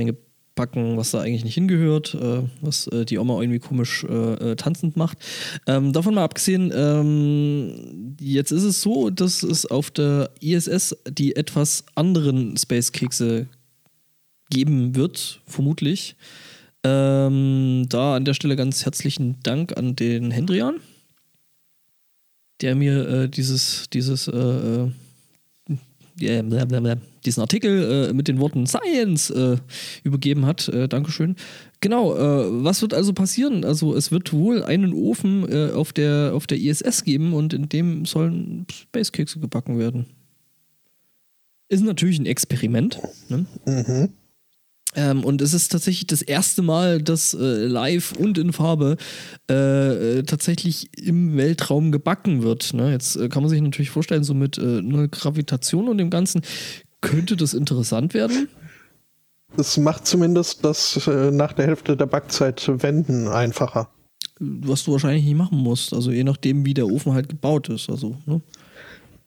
reingepacken, was da eigentlich nicht hingehört, äh, was äh, die Oma irgendwie komisch äh, äh, tanzend macht. Ähm, davon mal abgesehen, ähm, jetzt ist es so, dass es auf der ISS die etwas anderen Space-Kekse geben wird, vermutlich. Ähm, da an der Stelle ganz herzlichen Dank an den Hendrian, der mir äh, dieses, dieses, äh, äh, blablabla, diesen Artikel äh, mit den Worten Science äh, übergeben hat. Äh, Dankeschön. Genau, was wird also passieren? Also es wird wohl einen Ofen auf, der, auf der ISS geben und in dem sollen Spacekekse gebacken werden. Ist natürlich ein Experiment. Ne? Mhm. Ähm, und es ist tatsächlich das erste Mal, dass äh, live und in Farbe äh, äh, tatsächlich im Weltraum gebacken wird. Ne? Jetzt äh, kann man sich natürlich vorstellen, so mit äh, Null Gravitation und dem Ganzen Könnte das interessant werden? Es macht zumindest das äh, nach der Hälfte der Backzeit wenden einfacher. Was du wahrscheinlich nicht machen musst. Also je nachdem, wie der Ofen halt gebaut ist. Also, ne?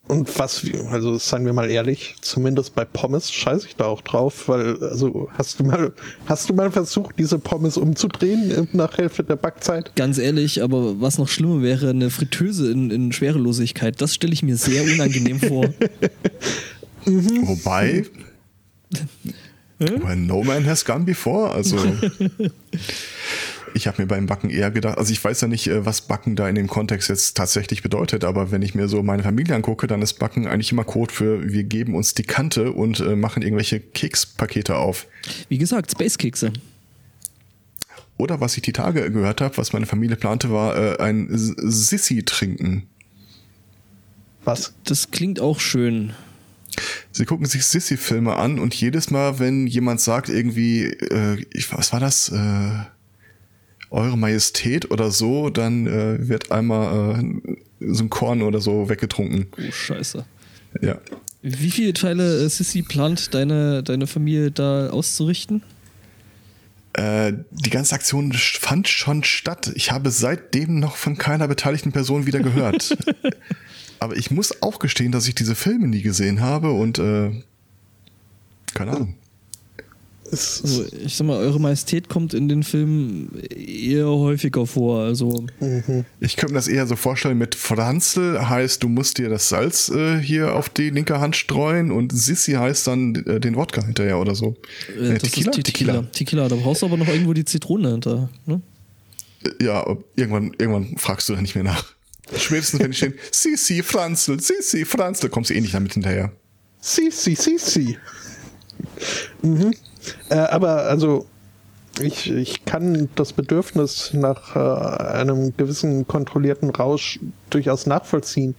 Und was, also seien wir mal ehrlich, zumindest bei Pommes scheiße ich da auch drauf, weil, also hast du mal, hast du mal versucht, diese Pommes umzudrehen nach Hälfte der Backzeit? Ganz ehrlich, aber was noch schlimmer wäre, eine Fritteuse in, in Schwerelosigkeit, das stelle ich mir sehr unangenehm vor. Mhm. Wobei, Well, no man has gone before. Also ich habe mir beim Backen eher gedacht, also ich weiß ja nicht, äh, was Backen da in dem Kontext jetzt tatsächlich bedeutet, aber wenn ich mir so meine Familie angucke, dann ist Backen eigentlich immer Code für wir geben uns die Kante und äh, machen irgendwelche Kekspakete auf. Wie gesagt, Space-Kekse. Oder was ich die Tage gehört habe, was meine Familie plante, war äh, ein Sissi trinken. Was? Das klingt auch schön. Sie gucken sich Sissy-Filme an und jedes Mal, wenn jemand sagt irgendwie, äh, ich, was war das, äh, Eure Majestät oder so, dann äh, wird einmal äh, so ein Korn oder so weggetrunken. Oh, scheiße. Ja. Wie viele Teile äh, Sissy plant deine, deine Familie da auszurichten? Äh, die ganze Aktion fand schon statt. Ich habe seitdem noch von keiner beteiligten Person wieder gehört. Aber ich muss auch gestehen, dass ich diese Filme nie gesehen habe und äh, keine Ahnung. Also, ich sag mal, Eure Majestät kommt in den Filmen eher häufiger vor. Also mhm. Ich könnte mir das eher so vorstellen mit Franzl heißt, du musst dir das Salz äh, hier auf die linke Hand streuen und Sissi heißt dann äh, den Wodka hinterher oder so. Äh, das Tequila? ist Tequila. Tequila. Da brauchst du aber noch irgendwo die Zitrone hinter. Ne? Ja, irgendwann, irgendwann fragst du da nicht mehr nach. Spätestens wenn ich stehen, Sisi, Franzl, Sisi, Franzl, kommst du eh nicht damit hinterher. Sisi, Sisi. Mhm. Äh, aber also, ich, ich kann das Bedürfnis nach äh, einem gewissen kontrollierten Rausch durchaus nachvollziehen.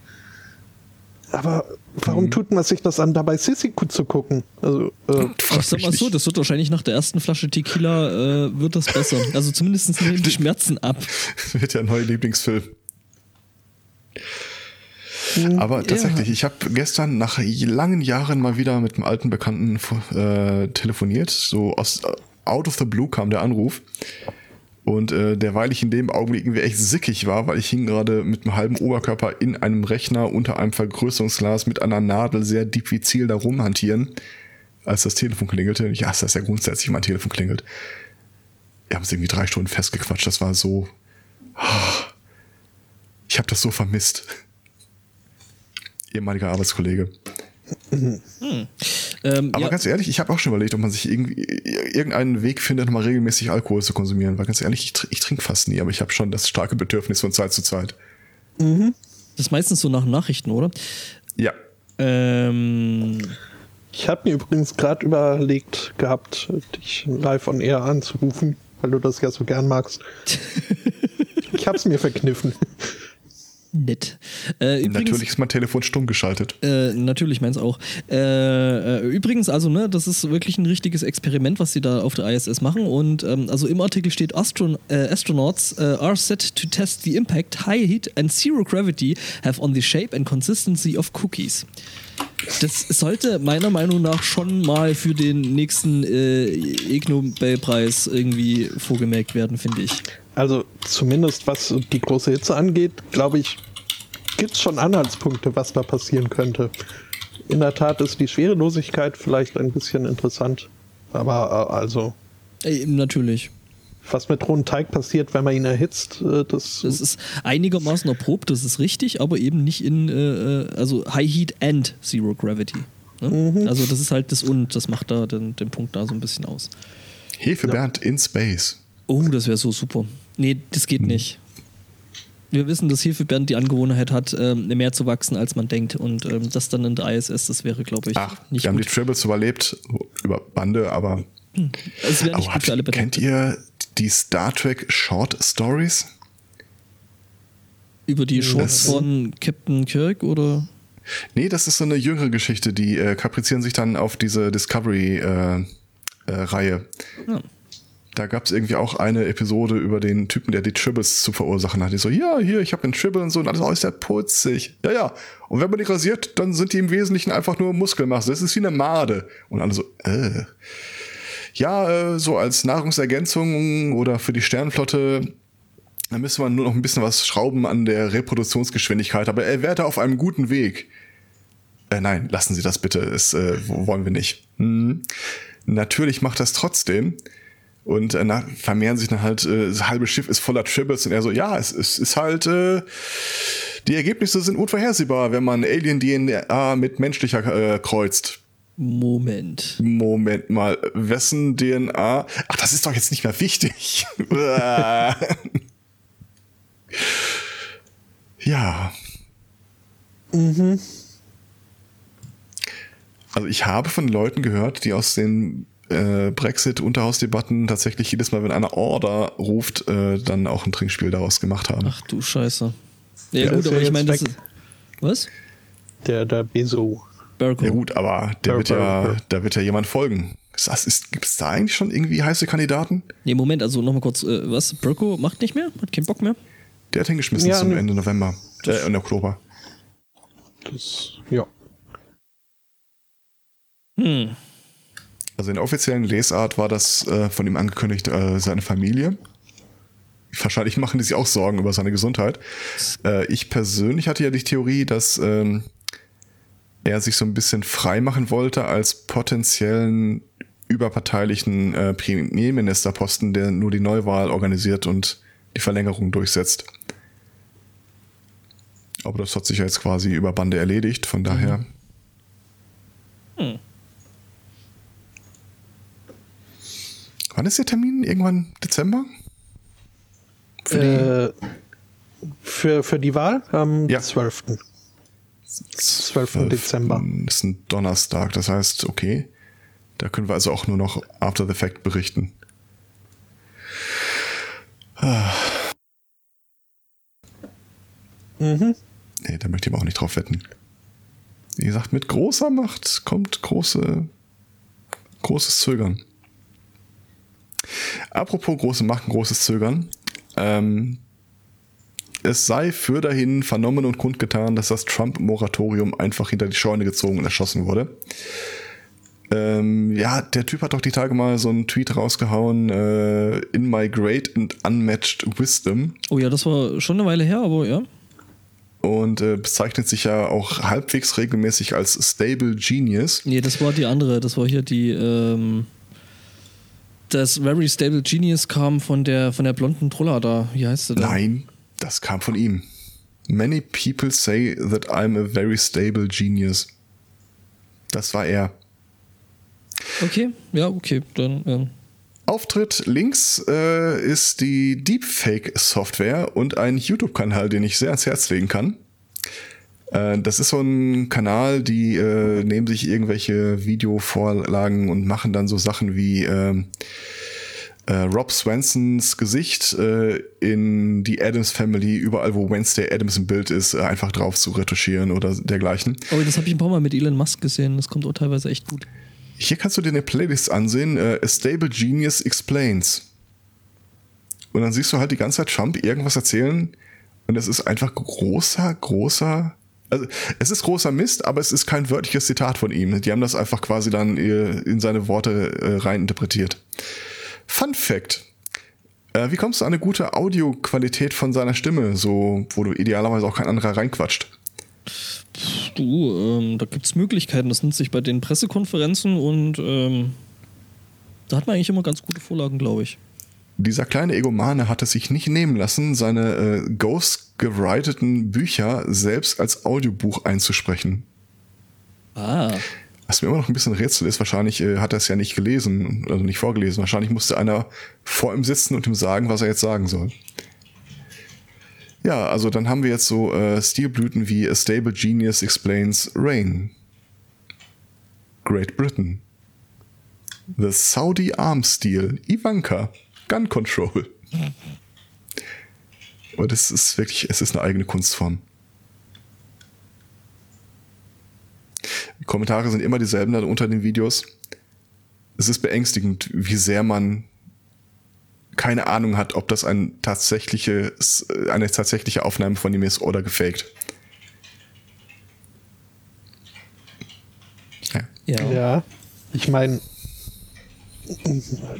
Aber warum mhm. tut man sich das an, dabei Sissy zu gucken? Also, äh, ich sag mal so, das wird wahrscheinlich nach der ersten Flasche Tequila äh, wird das besser. Also zumindest nehmen die Schmerzen ab. wird ja ein neuer Lieblingsfilm. Hm, Aber tatsächlich, ja. ich habe gestern nach langen Jahren mal wieder mit einem alten Bekannten äh, telefoniert. So aus uh, out of the blue kam der Anruf. Und äh, derweil ich in dem Augenblick irgendwie echt sickig war, weil ich hing gerade mit einem halben Oberkörper in einem Rechner unter einem Vergrößerungsglas mit einer Nadel sehr diffizil da rumhantieren, als das Telefon klingelte. Ja, das ist ja grundsätzlich mein Telefon klingelt. Wir haben es irgendwie drei Stunden festgequatscht. Das war so. Oh, ich habe das so vermisst. Ehemaliger Arbeitskollege. Hm. Ähm, Aber ja. ganz ehrlich, ich habe auch schon überlegt, ob man sich irgendwie irgendeinen Weg findet, mal regelmäßig Alkohol zu konsumieren. Weil ganz ehrlich, ich, ich trinke fast nie, aber ich habe schon das starke Bedürfnis von Zeit zu Zeit. Mhm. Das ist meistens so nach Nachrichten, oder? Ja. Ähm, ich habe mir übrigens gerade überlegt gehabt, dich live on air anzurufen, weil du das ja so gern magst. ich habe es mir verkniffen nett. Äh, übrigens, natürlich ist mein Telefon stumm geschaltet. Äh, natürlich, meins auch. Äh, äh, übrigens, also, ne, das ist wirklich ein richtiges Experiment, was sie da auf der ISS machen. Und ähm, also im Artikel steht, Astron äh, Astronauts äh, are set to test the impact high heat and zero gravity have on the shape and consistency of cookies. Das sollte meiner Meinung nach schon mal für den nächsten äh, Ig Nobelpreis irgendwie vorgemerkt werden, finde ich. Also zumindest was die große Hitze angeht, glaube ich, gibt es schon Anhaltspunkte, was da passieren könnte. In der Tat ist die Schwerelosigkeit vielleicht ein bisschen interessant. Aber äh, also. Ey, natürlich. Was mit rohen Teig passiert, wenn man ihn erhitzt, äh, das. Das ist einigermaßen erprobt, das ist richtig, aber eben nicht in, äh, äh also High Heat and Zero Gravity. Ne? Mhm. Also das ist halt das und, das macht da den, den Punkt da so ein bisschen aus. Hefebernd ja. in Space. Oh, das wäre so super. Nee, das geht hm. nicht. Wir wissen, dass Hefebernd die Angewohnheit hat, ähm, mehr zu wachsen, als man denkt. Und ähm, das dann in der ISS, das wäre, glaube ich, Ach, nicht wir gut. haben die Tribbles überlebt, über Bande, aber. Es wäre nicht gut für alle Kennt ihr die Star Trek Short Stories? Über die Shorts das von Captain Kirk oder? Nee, das ist so eine jüngere Geschichte. Die äh, kaprizieren sich dann auf diese Discovery-Reihe. Äh, äh, ja. Da gab es irgendwie auch eine Episode über den Typen, der die Tribbles zu verursachen hat. Die so, ja, hier, ich habe einen Tribble und so und alles, oh, ist der putzig. Ja, ja. Und wenn man die rasiert, dann sind die im Wesentlichen einfach nur Muskelmasse. Das ist wie eine Made. Und alle so, äh. Ja, äh, so als Nahrungsergänzung oder für die Sternflotte da müsste man nur noch ein bisschen was schrauben an der Reproduktionsgeschwindigkeit, aber er wäre da auf einem guten Weg. Äh, nein, lassen Sie das bitte, das äh, wollen wir nicht. Hm. Natürlich macht das trotzdem. Und äh, vermehren sich dann halt, äh, das halbe Schiff ist voller Tribbles und er so, ja, es, es ist halt, äh, die Ergebnisse sind unvorhersehbar, wenn man Alien-DNA mit menschlicher äh, kreuzt. Moment. Moment mal, wessen DNA? Ach, das ist doch jetzt nicht mehr wichtig. ja. Mhm. Also ich habe von Leuten gehört, die aus den äh, Brexit-Unterhausdebatten tatsächlich jedes Mal, wenn einer Order ruft, äh, dann auch ein Trinkspiel daraus gemacht haben. Ach du Scheiße. Ja, ja gut, aber ich meine, das ist, Was? Der, der Beso. Berko. Ja gut, aber der wird ja, da wird ja jemand folgen. Gibt es da eigentlich schon irgendwie heiße Kandidaten? Nee, Moment, also nochmal kurz, äh, was? Berko macht nicht mehr? Hat keinen Bock mehr? Der hat hingeschmissen ja, zum Ende November. Äh, Ende Oktober. Das, ja. Hm. Also in der offiziellen Lesart war das äh, von ihm angekündigt, äh, seine Familie. Wahrscheinlich machen die sich auch Sorgen über seine Gesundheit. Äh, ich persönlich hatte ja die Theorie, dass ähm, er sich so ein bisschen frei machen wollte als potenziellen überparteilichen äh, Premierministerposten, der nur die Neuwahl organisiert und die Verlängerung durchsetzt. Aber das hat sich ja jetzt quasi über Bande erledigt, von daher. Hm. Wann ist der Termin? Irgendwann Dezember? Für, äh, die, für, für die Wahl am ja. 12. 12. 12. Dezember. Das ist ein Donnerstag, das heißt, okay. Da können wir also auch nur noch After the Fact berichten. Ah. Mhm. Nee, da möchte ich aber auch nicht drauf wetten. Wie gesagt, mit großer Macht kommt große, großes Zögern. Apropos große Macht und großes Zögern. Ähm, es sei für dahin vernommen und kundgetan, dass das Trump-Moratorium einfach hinter die Scheune gezogen und erschossen wurde. Ähm, ja, der Typ hat doch die Tage mal so einen Tweet rausgehauen, äh, in my great and unmatched wisdom. Oh ja, das war schon eine Weile her, aber ja. Und äh, bezeichnet sich ja auch halbwegs regelmäßig als Stable Genius. Nee, das war die andere, das war hier die, ähm, das Very Stable Genius kam von der, von der blonden Troller da. Wie heißt sie denn? Nein, das kam von ihm. Many people say that I'm a very stable genius. Das war er. Okay, ja, okay, dann. Ähm. Auftritt links äh, ist die Deepfake-Software und ein YouTube-Kanal, den ich sehr ans Herz legen kann. Äh, das ist so ein Kanal, die äh, nehmen sich irgendwelche Videovorlagen und machen dann so Sachen wie ähm, äh, Rob Swansons Gesicht äh, in die Adams Family, überall wo Wednesday Adams im Bild ist, äh, einfach drauf zu retuschieren oder dergleichen. Oh, das habe ich ein paar Mal mit Elon Musk gesehen. Das kommt auch teilweise echt gut. Hier kannst du dir eine Playlist ansehen, äh, A Stable Genius Explains. Und dann siehst du halt die ganze Zeit Trump irgendwas erzählen und es ist einfach großer, großer, also es ist großer Mist, aber es ist kein wörtliches Zitat von ihm. Die haben das einfach quasi dann äh, in seine Worte äh, rein interpretiert. Fun Fact. Äh, wie kommst du an eine gute Audioqualität von seiner Stimme, so wo du idealerweise auch kein anderer reinquatscht? Du, ähm, da gibt es Möglichkeiten. Das nutze ich bei den Pressekonferenzen und ähm, da hat man eigentlich immer ganz gute Vorlagen, glaube ich. Dieser kleine Egomane hat es sich nicht nehmen lassen, seine äh, Ghost-gewriteten Bücher selbst als Audiobuch einzusprechen. Ah. Was mir immer noch ein bisschen Rätsel ist, wahrscheinlich äh, hat er es ja nicht gelesen, also nicht vorgelesen. Wahrscheinlich musste einer vor ihm sitzen und ihm sagen, was er jetzt sagen soll. Ja, also dann haben wir jetzt so äh, Stilblüten wie A Stable Genius Explains Rain. Great Britain. The Saudi Arms Deal. Ivanka. Gun Control. Und es ist wirklich, es ist eine eigene Kunstform. Die Kommentare sind immer dieselben da unter den Videos. Es ist beängstigend, wie sehr man keine Ahnung hat, ob das ein tatsächliches, eine tatsächliche Aufnahme von ihm ist oder gefaked. Ja. ja. Ich meine,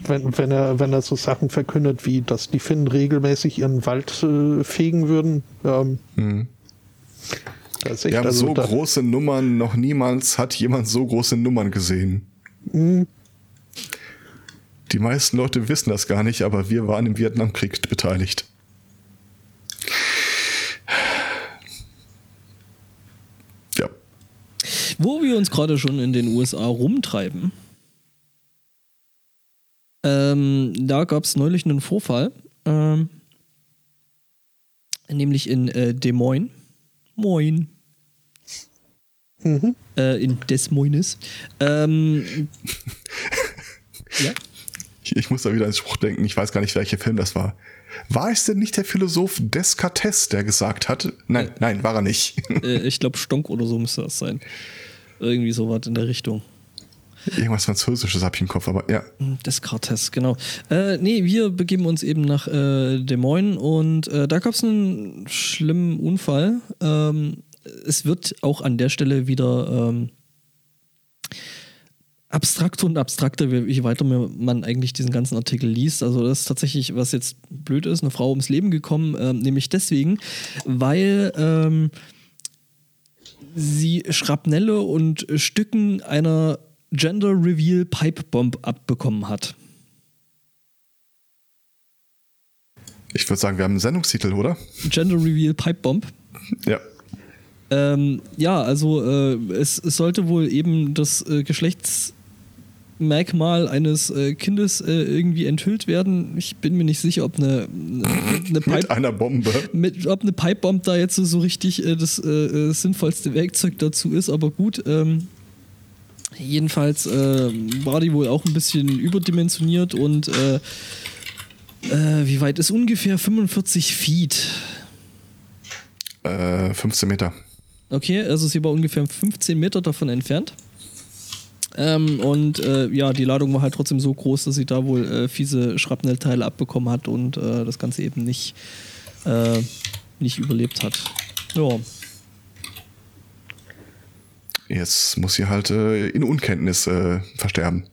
wenn, wenn, er, wenn er so Sachen verkündet, wie dass die Finnen regelmäßig ihren Wald äh, fegen würden. Ähm, mhm. Wir haben also so große Nummern, noch niemals hat jemand so große Nummern gesehen. Mhm. Die meisten Leute wissen das gar nicht, aber wir waren im Vietnamkrieg beteiligt. Ja. Wo wir uns gerade schon in den USA rumtreiben, ähm, da gab es neulich einen Vorfall, ähm, nämlich in äh, Des Moines. Moin. Mhm. Äh, in Des Moines. Ähm, ja. Ich, ich, muss da wieder ins Spruch denken, ich weiß gar nicht, welcher Film das war. War es denn nicht der Philosoph Descartes, der gesagt hat? Nein, äh, nein, war er nicht. Äh, ich glaube, Stonk oder so müsste das sein. Irgendwie so was in der Richtung. Irgendwas Französisches habe ich im Kopf, aber ja. Descartes, genau. Äh, nee, wir begeben uns eben nach äh, Des Moines und äh, da gab es einen schlimmen Unfall. Ähm, es wird auch an der Stelle wieder ähm, abstrakter und abstrakter, je weiter man eigentlich diesen ganzen Artikel liest. Also das ist tatsächlich, was jetzt blöd ist, eine Frau ums Leben gekommen, äh, nämlich deswegen, weil ähm, sie Schrapnelle und Stücken einer Gender Reveal Pipe Bomb abbekommen hat. Ich würde sagen, wir haben einen Sendungstitel, oder? Gender Reveal Pipe Bomb. Ja. Ähm, ja, also äh, es, es, sollte wohl eben das äh, Geschlechtsmerkmal eines äh, Kindes äh, irgendwie enthüllt werden. Ich bin mir nicht sicher, ob eine, eine Pipe mit einer Bombe, mit, ob eine Pipebomb da jetzt so, so richtig äh, das, äh, sinnvollste Werkzeug dazu ist. Aber gut, ähm, jedenfalls war die wohl auch ein bisschen überdimensioniert und wie weit ist ungefähr 45 Feet? 15 Meter. Okay, also sie war ungefähr 15 Meter davon entfernt. Ähm, und äh, ja, die Ladung war halt trotzdem so groß, dass sie da wohl äh, fiese Schrapnellteile abbekommen hat und äh, das Ganze eben nicht, äh, nicht überlebt hat. Ja. Jetzt muss sie halt äh, in Unkenntnis äh, versterben.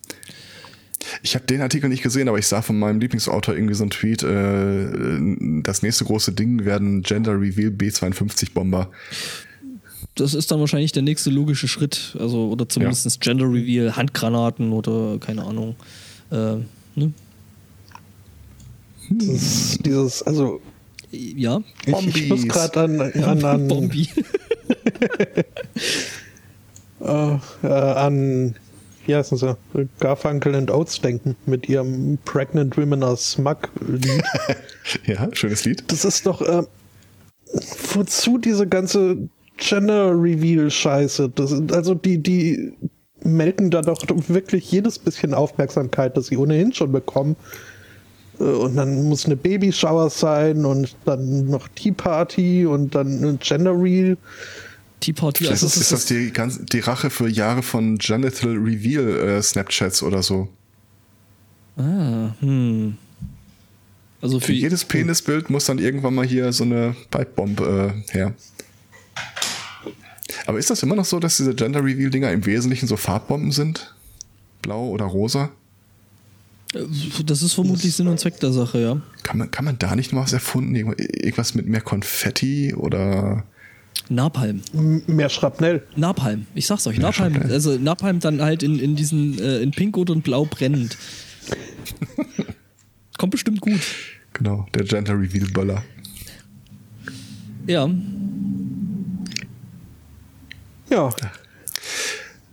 Ich habe den Artikel nicht gesehen, aber ich sah von meinem Lieblingsautor irgendwie so einen Tweet, das nächste große Ding werden Gender Reveal B52 Bomber das ist dann wahrscheinlich der nächste logische Schritt. Also, oder zumindest ja. Gender Reveal, Handgranaten oder keine Ahnung. Äh, ne? Das, dieses, also. Ja. Ich, ich muss gerade an, an, an Bombi. uh, uh, an wie heißen sie? Garfunkel and Oates denken mit ihrem Pregnant Women are Smug Lied. ja, schönes Lied. Das ist doch, äh, wozu diese ganze Gender Reveal Scheiße. Das, also die, die melken da doch wirklich jedes bisschen Aufmerksamkeit, das sie ohnehin schon bekommen. Äh, und dann muss eine Babyshower sein und dann noch Tea Party und dann ein Gender Reveal. Tea Party. Also ist, das die, die Rache für Jahre von Genital Reveal äh, Snapchats oder so. Ah, hm. Also für, für jedes Penisbild muss dann irgendwann mal hier so eine Pipebomb äh, her. Aber ist das immer noch so, dass diese Gender Reveal Dinger im Wesentlichen so Farbbomben sind? Blau oder rosa? Das ist vermutlich Sinn und Zweck der Sache, ja. Kann man, kann man da nicht noch was erfunden? Irgendwas mit mehr Konfetti oder. Napalm. mehr Schrapnell. Napalm. Ich sag's euch, mehr Napalm. Schrapnell. Also Napalm dann halt in, in diesen, äh, in Pink und Blau brennend. Kommt bestimmt gut. Genau, der Gender Reveal Böller. Ja, ja.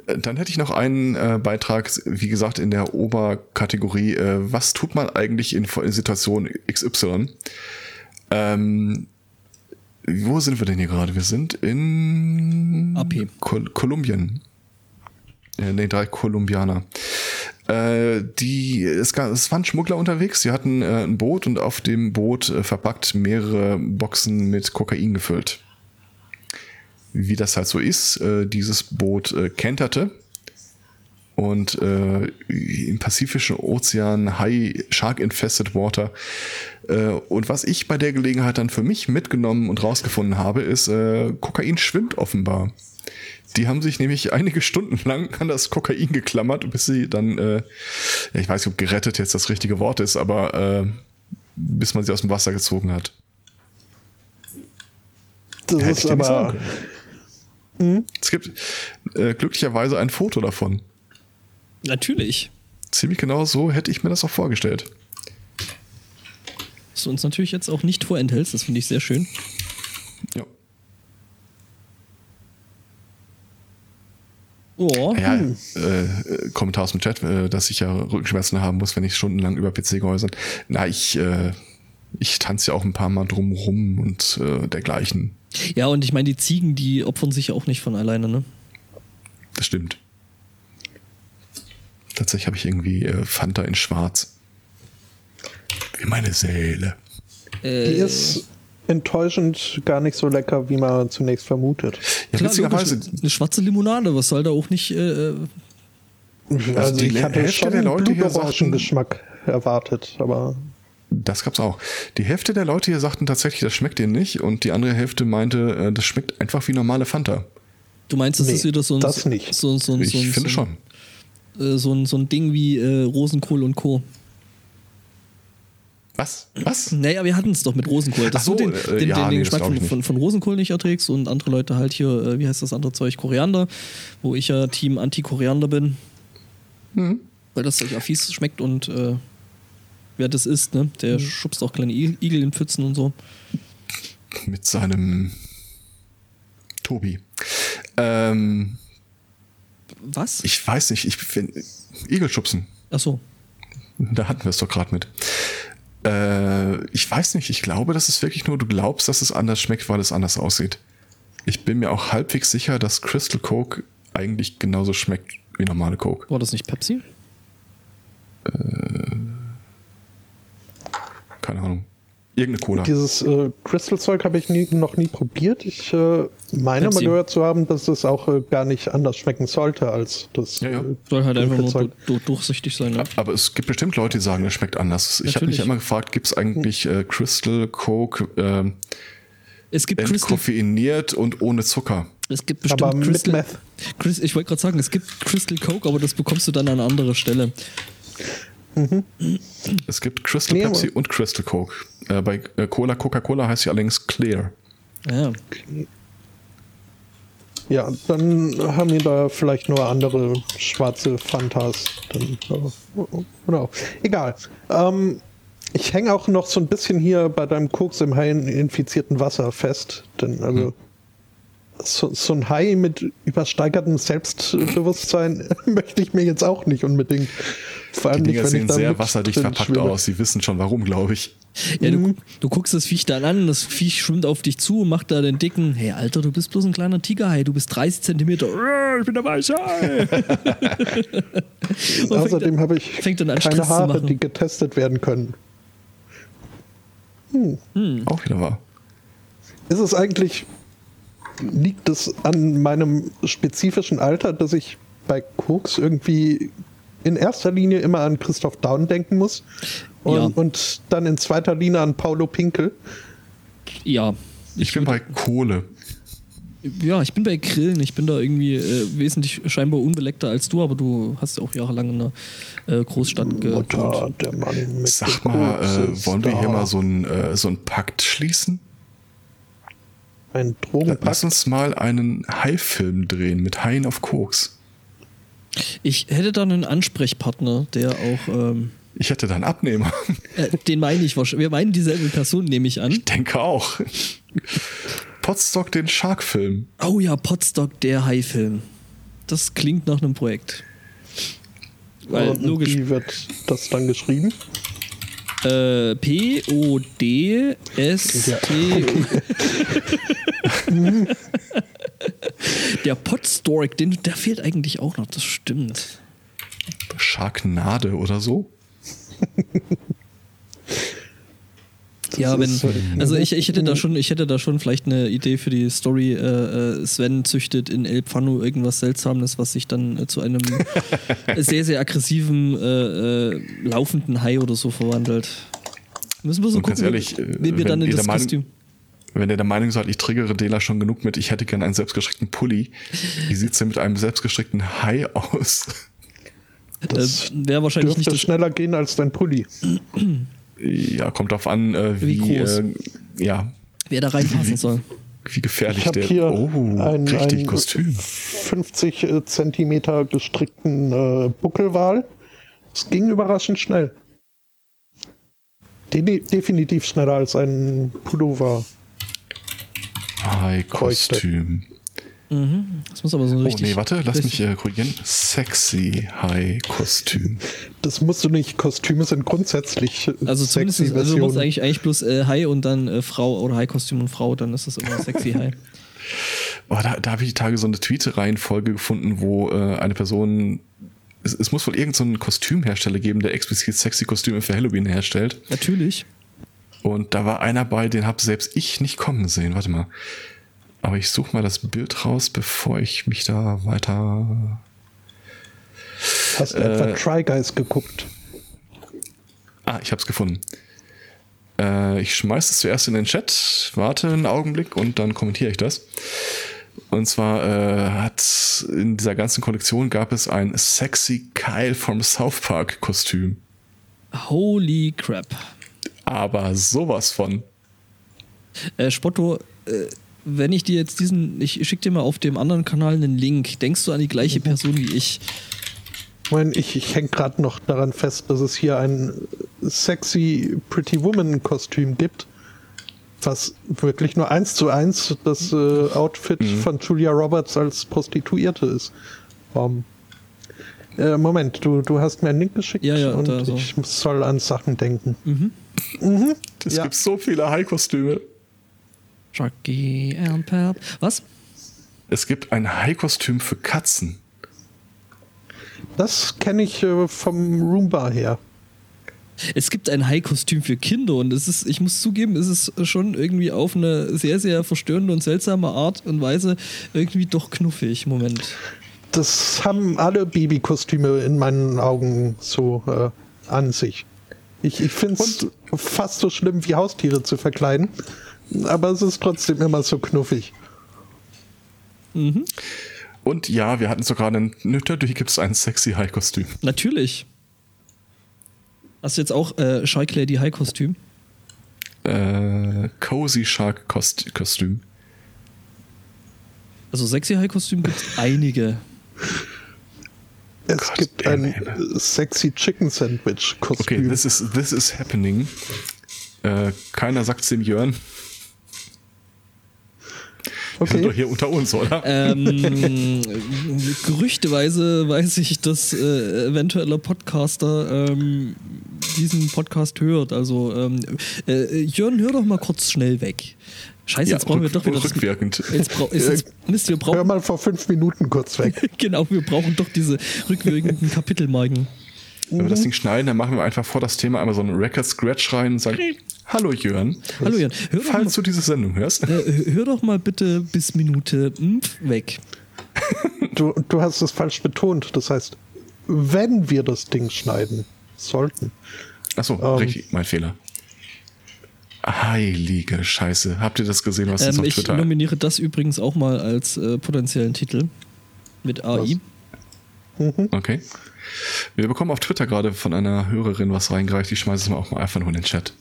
Dann hätte ich noch einen äh, Beitrag, wie gesagt, in der Oberkategorie, äh, was tut man eigentlich in, in Situation XY? Ähm, wo sind wir denn hier gerade? Wir sind in AP. Kol Kolumbien. Äh, nee, drei Kolumbianer. Äh, die, es, gab, es waren Schmuggler unterwegs, sie hatten äh, ein Boot und auf dem Boot äh, verpackt mehrere Boxen mit Kokain gefüllt wie das halt so ist, äh, dieses Boot äh, kenterte. Und äh, im Pazifischen Ozean High Shark Infested Water. Äh, und was ich bei der Gelegenheit dann für mich mitgenommen und rausgefunden habe, ist, äh, Kokain schwimmt offenbar. Die haben sich nämlich einige Stunden lang an das Kokain geklammert, bis sie dann, äh, ich weiß nicht, ob gerettet jetzt das richtige Wort ist, aber äh, bis man sie aus dem Wasser gezogen hat. Das Hätte ist aber. können. Es gibt äh, glücklicherweise ein Foto davon. Natürlich. Ziemlich genau so hätte ich mir das auch vorgestellt. Was du uns natürlich jetzt auch nicht vorenthältst, das finde ich sehr schön. Ja. Oh, Ja, äh, Kommentar aus dem Chat, äh, dass ich ja Rückenschmerzen haben muss, wenn ich stundenlang über PC gehäusern. Na, ich, äh, ich tanze ja auch ein paar Mal drumrum und äh, dergleichen. ja, und ich meine, die Ziegen, die opfern sich ja auch nicht von alleine, ne? Das stimmt. Tatsächlich habe ich irgendwie äh, Fanta in Schwarz. Wie meine Seele. Die Äh, ist enttäuschend gar nicht so lecker, wie man zunächst vermutet. Ja, Klar, witzigerweise, logisch, eine schwarze Limonade, was soll da auch nicht. Äh, äh, Also, die ich hatte Hälfte schon der einen Leute hier Blutorangengeschmack erwartet, aber das gab's auch. Die Hälfte der Leute hier sagten tatsächlich, das schmeckt ihnen nicht und die andere Hälfte meinte, äh, das schmeckt einfach wie normale Fanta. du meinst, das Nee, ist wieder so ein, das nicht. So, so, so, Ich so, finde so, schon. Äh, so, ein, so ein Ding wie äh, Rosenkohl und Co. Was? Was? Naja, wir hatten es doch mit Rosenkohl. Dass Ach so, du den, äh, den, ja, den, nee, den das Geschmack von, von, von Rosenkohl nicht erträgst und andere Leute halt hier, äh, wie heißt das andere Zeug, Koriander, wo ich ja Team Anti-Koriander bin. Mhm. Weil das ja fies schmeckt und äh, wer das isst, ne, Mhm. der schubst auch kleine Igel in Pfützen und so. Mit seinem Tobi. Ähm, Was? ich weiß nicht, ich find, Igelschubsen. Ach so. Da hatten wir es doch gerade mit. Äh, ich weiß nicht, ich glaube, das ist wirklich nur, du glaubst, dass es anders schmeckt, weil es anders aussieht. Ich bin mir auch halbwegs sicher, dass Crystal Coke eigentlich genauso schmeckt wie normale Coke. War das nicht Pepsi? Keine Ahnung. Irgendeine Cola. dieses äh, Crystal-Zeug habe ich nie, noch nie probiert. Ich äh, meine Pepsi. mal gehört zu haben, dass es auch äh, gar nicht anders schmecken sollte als das. Ja, ja. äh, Soll halt einfach nur du, du, durchsichtig sein, ne? Aber es gibt bestimmt Leute, die sagen, es schmeckt anders. Ich habe mich immer gefragt, gibt es eigentlich äh, Crystal Coke ähm, Es gibt Crystal, entkoffeiniert und ohne Zucker? es gibt bestimmt Aber mit Crystal, Meth. Chris, ich wollte gerade sagen, es gibt Crystal Coke, aber das bekommst du dann an anderer Stelle. Es gibt Crystal Nee, Pepsi und Crystal Coke. Äh, bei äh, Cola, Coca-Cola heißt sie allerdings Clear. Ja. Ja, dann haben wir da vielleicht nur andere schwarze Fantas. Dann, äh, genau. Egal. Ähm, ich hänge auch noch so ein bisschen hier bei deinem Koks im Hai infizierten Wasser fest. Denn also so, so ein Hai mit übersteigertem Selbstbewusstsein möchte ich mir jetzt auch nicht unbedingt. Vor allem Die nicht, Dinger wenn ich sehen da sehr mit wasserdicht verpackt schwimme. aus. Sie wissen schon warum, glaube ich. Ja, du, Mhm. du guckst das Viech dann an, das Viech schwimmt auf dich zu und macht da den dicken, hey Alter, du bist bloß ein kleiner Tigerhai, du bist 30 Zentimeter, ich bin der weiße Hai. Und Außerdem habe ich fängt dann an, keine Stress zu Haare, die getestet werden können. Auch wieder wahr. Ist es eigentlich, liegt es an meinem spezifischen Alter, dass ich bei Koks irgendwie in erster Linie immer an Christoph Daun denken muss und, Ja. und dann in zweiter Linie an Paulo Pinkel? ja. Ich bin bei Kohle. Ja, ich bin bei Grillen, ich bin da irgendwie äh, wesentlich scheinbar unbeleckter als du, aber du hast ja auch jahrelang in einer äh, Großstadt gewohnt. Mutter, der Mann mit Sag mal, äh, wollen wir hier mal so einen äh, so einen Pakt schließen? Ein Lass Drogenpakt? uns mal einen Hai-Film drehen mit Haien auf Koks. Ich hätte da einen Ansprechpartner, der auch, ähm, Ich hätte da einen Abnehmer. äh, den meine ich wahrscheinlich, wir meinen dieselbe Person, nehme ich an. Denke auch. Potstock den Shark-Film. Oh ja, Potstock, der Hai-Film. Das klingt nach einem Projekt. Weil Und logisch, Wie wird das dann geschrieben? Äh, P-O-D-S-T. der Potstork, den, der fehlt eigentlich auch noch, das stimmt. Sharknade oder so. ja, wenn, ist, äh, also ich, ich hätte da schon, ich hätte da schon vielleicht eine Idee für die Story. Äh, äh Sven züchtet in El Pfano irgendwas Seltsames, was sich dann äh, zu einem sehr, sehr aggressiven, äh, äh, laufenden Hai oder so verwandelt. Müssen wir so Und gucken, ganz ehrlich, wen wir wenn dann in ihr das der Meinung- Kostüm. Wenn ihr der Meinung seid, ich triggere Dela schon genug mit, ich hätte gerne einen selbstgestrickten Pulli. Wie sieht's denn mit einem selbstgestrickten Hai aus? Das äh, Wäre wahrscheinlich nicht dürfte das. schneller gehen als dein Pulli. Ja, kommt drauf an, äh, Wie wie, groß? Äh, ja, Wer da reinpassen soll. wie gefährlich Ich habe der. hier oh, einen, richtig einen Kostüm. 50 äh, Zentimeter gestrickten äh, Buckelwal. Es ging überraschend schnell. De definitiv schneller als ein Pullover. Hai-Kostüm. Das muss aber so Oh richtig. nee, warte, lass mich äh, korrigieren. Sexy Hai-Kostüm. Das musst du nicht. Kostüme sind grundsätzlich Also zumindest, sexy also du Versionen. eigentlich, eigentlich bloß äh, Hai und dann äh, Frau oder Hai-Kostüm und Frau, dann ist das immer sexy Hai. Oh, da da habe ich die Tage so eine Tweet-Reihenfolge gefunden, wo äh, eine Person. Es, es muss wohl irgendeinen so Kostümhersteller geben, der explizit sexy Kostüme für Halloween herstellt. Natürlich. Und da war einer bei, den habe selbst ich nicht kommen sehen. Warte mal. Aber ich suche mal das Bild raus, bevor ich mich da weiter. Hast du etwa Try Guys geguckt? Ah, ich habe es gefunden. Äh, ich schmeiß es zuerst in den Chat, warte einen Augenblick und dann kommentiere ich das. Und zwar äh, hat in dieser ganzen Kollektion gab es ein sexy Kyle vom South Park Kostüm. Holy crap. Aber sowas von. Äh, Spotto, äh, wenn ich dir jetzt diesen, ich schicke dir mal auf dem anderen Kanal einen Link, denkst du an die gleiche Person wie ich? Ich meine, ich, ich hänge gerade noch daran fest, dass es hier ein sexy Pretty Woman Kostüm gibt, was wirklich nur eins zu eins das äh, Outfit Mhm. von Julia Roberts als Prostituierte ist. Ähm, äh, Moment, du, du hast mir einen Link geschickt Ja, ja, und ich soll an Sachen denken. Es Ja. gibt so viele High-Kostüme. Chucky and Pep. Was? Es gibt ein High-Kostüm für Katzen. Das kenne ich äh, vom Roomba her. Es gibt ein Hai-Kostüm für Kinder und es ist, ich muss zugeben, es ist schon irgendwie auf eine sehr, sehr verstörende und seltsame Art und Weise irgendwie doch knuffig. Moment. Das haben alle Babykostüme in meinen Augen so äh, an sich. Ich, ich finde es fast so schlimm, wie Haustiere zu verkleiden. Aber es ist trotzdem immer so knuffig. Und ja, wir hatten sogar einen. Natürlich gibt es ein sexy High-Kostüm. Natürlich. Hast du jetzt auch äh, Shark Lady Hai-Kostüm? Äh, Cozy Shark -Kost Kostüm. Also sexy Hai-Kostüm gibt es einige. Es Gott gibt ein äh, sexy Chicken Sandwich Okay, Kostüm. this is, this is happening. Äh, keiner sagt dem Jörn. Wir sind doch okay. hier unter uns, oder? Ähm, gerüchteweise weiß ich, dass äh, eventueller Podcaster ähm, diesen Podcast hört. Also, ähm, äh, Jörn, hör doch mal kurz schnell weg. Scheiße, Ja, jetzt brauchen wir doch wieder das- rückwirkend. Jetzt brau ist jetzt, Mist, wir Hör brauchen, mal vor fünf Minuten kurz weg. genau, wir brauchen doch diese rückwirkenden Kapitelmarken. Wenn wir das Ding schneiden, dann machen wir einfach vor das Thema einmal so einen Record-Scratch rein und sagen: Hallo Jörn. Hallo Jörn, hör doch, mal, Falls du diese Sendung hörst. äh, hör doch mal bitte bis Minute mpf, weg. Du, du hast es falsch betont. Das heißt, wenn wir das Ding schneiden sollten. Achso, Ähm. richtig, mein Fehler. Heilige Scheiße. Habt ihr das gesehen, was jetzt Ähm, auf ich Twitter nominiere das übrigens auch mal als äh, potenziellen Titel mit AI. Okay. Wir bekommen auf Twitter gerade von einer Hörerin was reingereicht. Ich schmeiße es mal auch mal einfach nur in den Chat.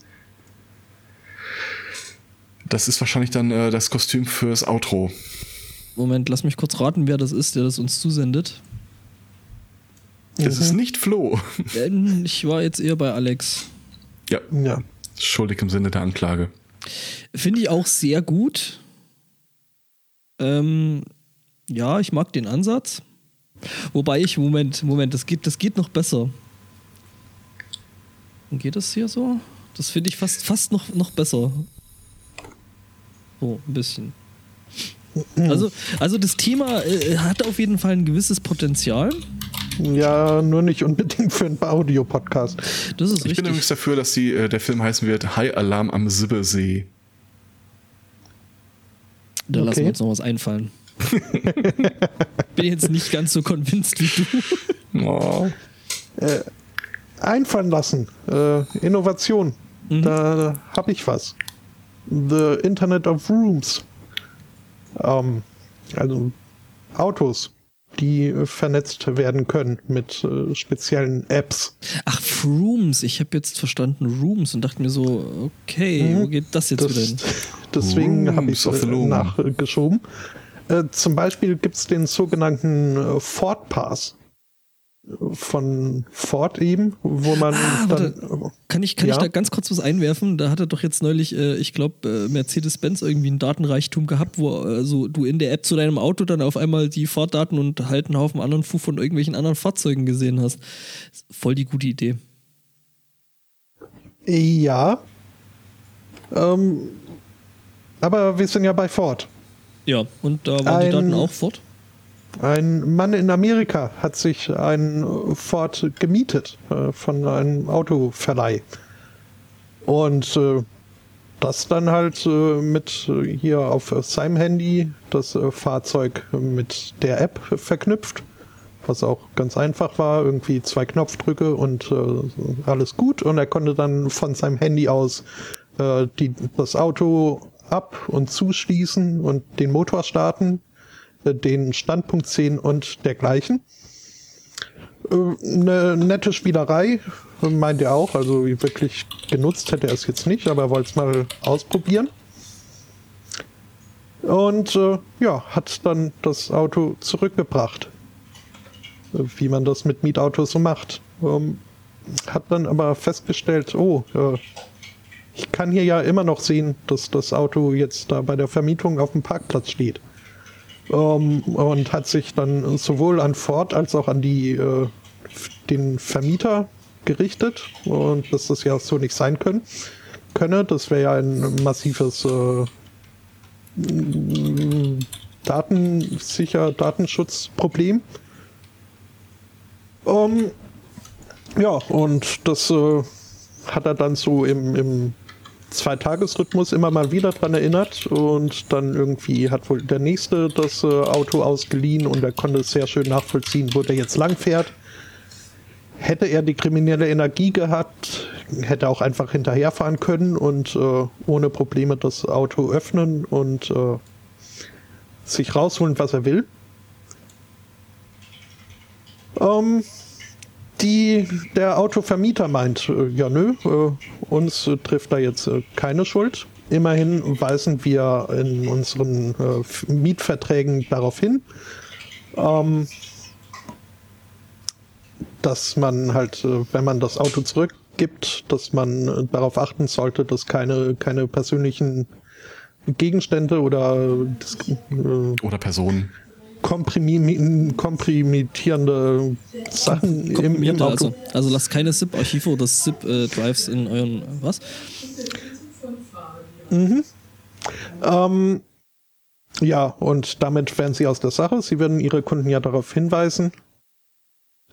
Das ist wahrscheinlich dann äh, das Kostüm fürs Outro. Moment, lass mich kurz raten, wer das ist, der das uns zusendet. Das Mhm. ist nicht Flo. Ähm, ich war jetzt eher bei Alex. Ja, Ja. schuldig im Sinne der Anklage. Finde ich auch sehr gut. Ähm, ja, ich mag den Ansatz. Wobei ich, Moment, Moment, das geht, das geht noch besser. Geht das hier so? Das finde ich fast, fast noch, noch besser. So, ein bisschen. Also, also das Thema äh, hat auf jeden Fall ein gewisses Potenzial. Ja, nur nicht unbedingt für einen Audio-Podcast. Das ist Ich richtig. bin übrigens dafür, dass die, äh, der Film heißen wird High Alarm am Sibbersee. da lassen Okay. wir uns noch was einfallen. bin jetzt nicht ganz so convinced wie du. Oh. Einfallen lassen. Äh, Innovation. Da habe ich was. The Internet of Rooms. Ähm, also Autos, die äh, vernetzt werden können mit äh, speziellen Apps. Ach, Rooms. Ich habe jetzt verstanden Rooms und dachte mir so, okay, wo geht das jetzt wieder hin? Das, deswegen habe ich es Loom. nachgeschoben. Äh, zum Beispiel gibt es den sogenannten äh, Ford Pass von Ford eben, wo man Ah, dann Kann ich, kann Ja. ich da ganz kurz was einwerfen? Da hat er doch jetzt neulich, äh, ich glaube, äh, Mercedes-Benz irgendwie einen Datenreichtum gehabt, wo äh, so du in der App zu deinem Auto dann auf einmal die Fahrdaten und halt einen Haufen anderen Fu von irgendwelchen anderen Fahrzeugen gesehen hast. Voll die gute Idee. Ja. Ähm, aber wir sind ja bei Ford. Ja, und da waren die Ein- Daten auch fort? Ein Mann in Amerika hat sich einen Ford gemietet äh, von einem Autoverleih. Und äh, das dann halt äh, mit äh, hier auf seinem Handy das äh, Fahrzeug mit der App verknüpft. Was auch ganz einfach war, irgendwie zwei Knopfdrücke und äh, alles gut. Und er konnte dann von seinem Handy aus äh, die, das Auto ab- und zuschließen und den Motor starten, äh, den Standpunkt sehen und dergleichen. Äh, Eine nette Spielerei, äh, meint er auch. Also wirklich genutzt hätte er es jetzt nicht, aber er wollte es mal ausprobieren. Und äh, ja, hat dann das Auto zurückgebracht. Äh, Wie man das mit Mietautos so macht. Ähm, hat dann aber festgestellt, oh, äh, ich kann hier ja immer noch sehen, dass das Auto jetzt da bei der Vermietung auf dem Parkplatz steht. Ähm, und hat sich dann sowohl an Ford als auch an die, äh, den Vermieter gerichtet und dass das ja so nicht sein können, könne. Das wäre ja ein massives äh, Datensicher Datenschutzproblem. Ähm, ja, und das äh, hat er dann so im, im Zweitagesrhythmus immer mal wieder dran erinnert und dann irgendwie hat wohl der nächste das äh, Auto ausgeliehen und er konnte sehr schön nachvollziehen, wo der jetzt lang fährt. Hätte er die kriminelle Energie gehabt, hätte er auch einfach hinterherfahren können und äh, ohne Probleme das Auto öffnen und äh, sich rausholen, was er will. Ähm, die, der Autovermieter meint, äh, ja nö, äh, uns trifft da jetzt äh, keine Schuld. Immerhin weisen wir in unseren Mietverträgen darauf hin, ähm, dass man halt, wenn man das Auto zurückgibt, dass man darauf achten sollte, dass keine, keine persönlichen Gegenstände oder Oder Personen. Komprimi komprimitierende Sachen im, im also. Also lasst keine ZIP-Archive oder ZIP-Drives in euren. Was? Ähm, ja, und damit wären sie aus der Sache. Sie werden ihre Kunden ja darauf hinweisen.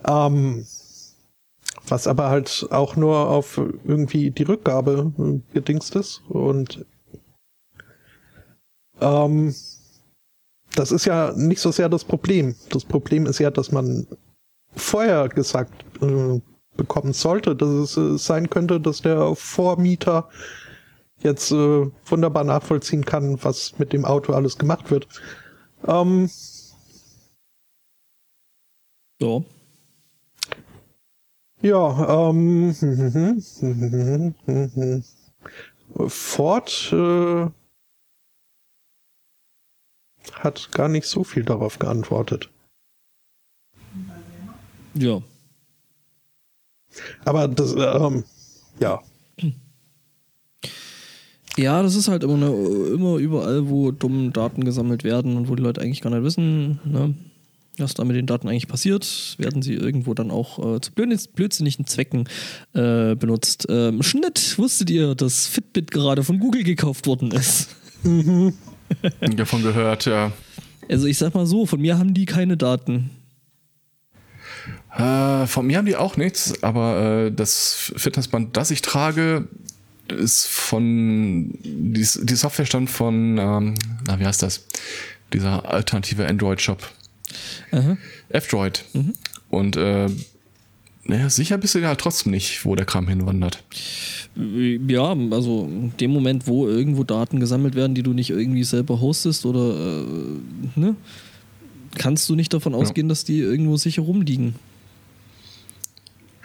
Ähm, was aber halt auch nur auf irgendwie die Rückgabe äh, gedingst ist. Und ähm, das ist ja nicht so sehr das Problem. Das Problem ist ja, dass man vorher gesagt äh, bekommen sollte, dass es äh, sein könnte, dass der Vormieter jetzt äh, wunderbar nachvollziehen kann, was mit dem Auto alles gemacht wird. Ähm, Ja. ja, ähm, Ford äh, hat gar nicht so viel darauf geantwortet. Ja. Aber das, ähm, ja, Ja, das ist halt immer, immer überall, wo dumme Daten gesammelt werden und wo die Leute eigentlich gar nicht wissen, ne, was da mit den Daten eigentlich passiert, werden sie irgendwo dann auch äh, zu blöd- blödsinnigen Zwecken äh, benutzt. Ähm, Schnitt, wusstet ihr, dass Fitbit gerade von Google gekauft worden ist? Davon gehört, ja. Also ich sag mal so, von mir haben die keine Daten. Äh, von mir haben die auch nichts, aber äh, das Fitnessband, das ich trage, ist von die, die Software stammt von ähm, na wie heißt das dieser alternative Android Shop F-Droid mhm. und äh, naja, sicher bist du ja halt trotzdem nicht, wo der Kram hinwandert. Ja, also in dem Moment, wo irgendwo Daten gesammelt werden, die du nicht irgendwie selber hostest oder äh, ne, kannst du nicht davon ausgehen, ja. dass die irgendwo sicher rumliegen.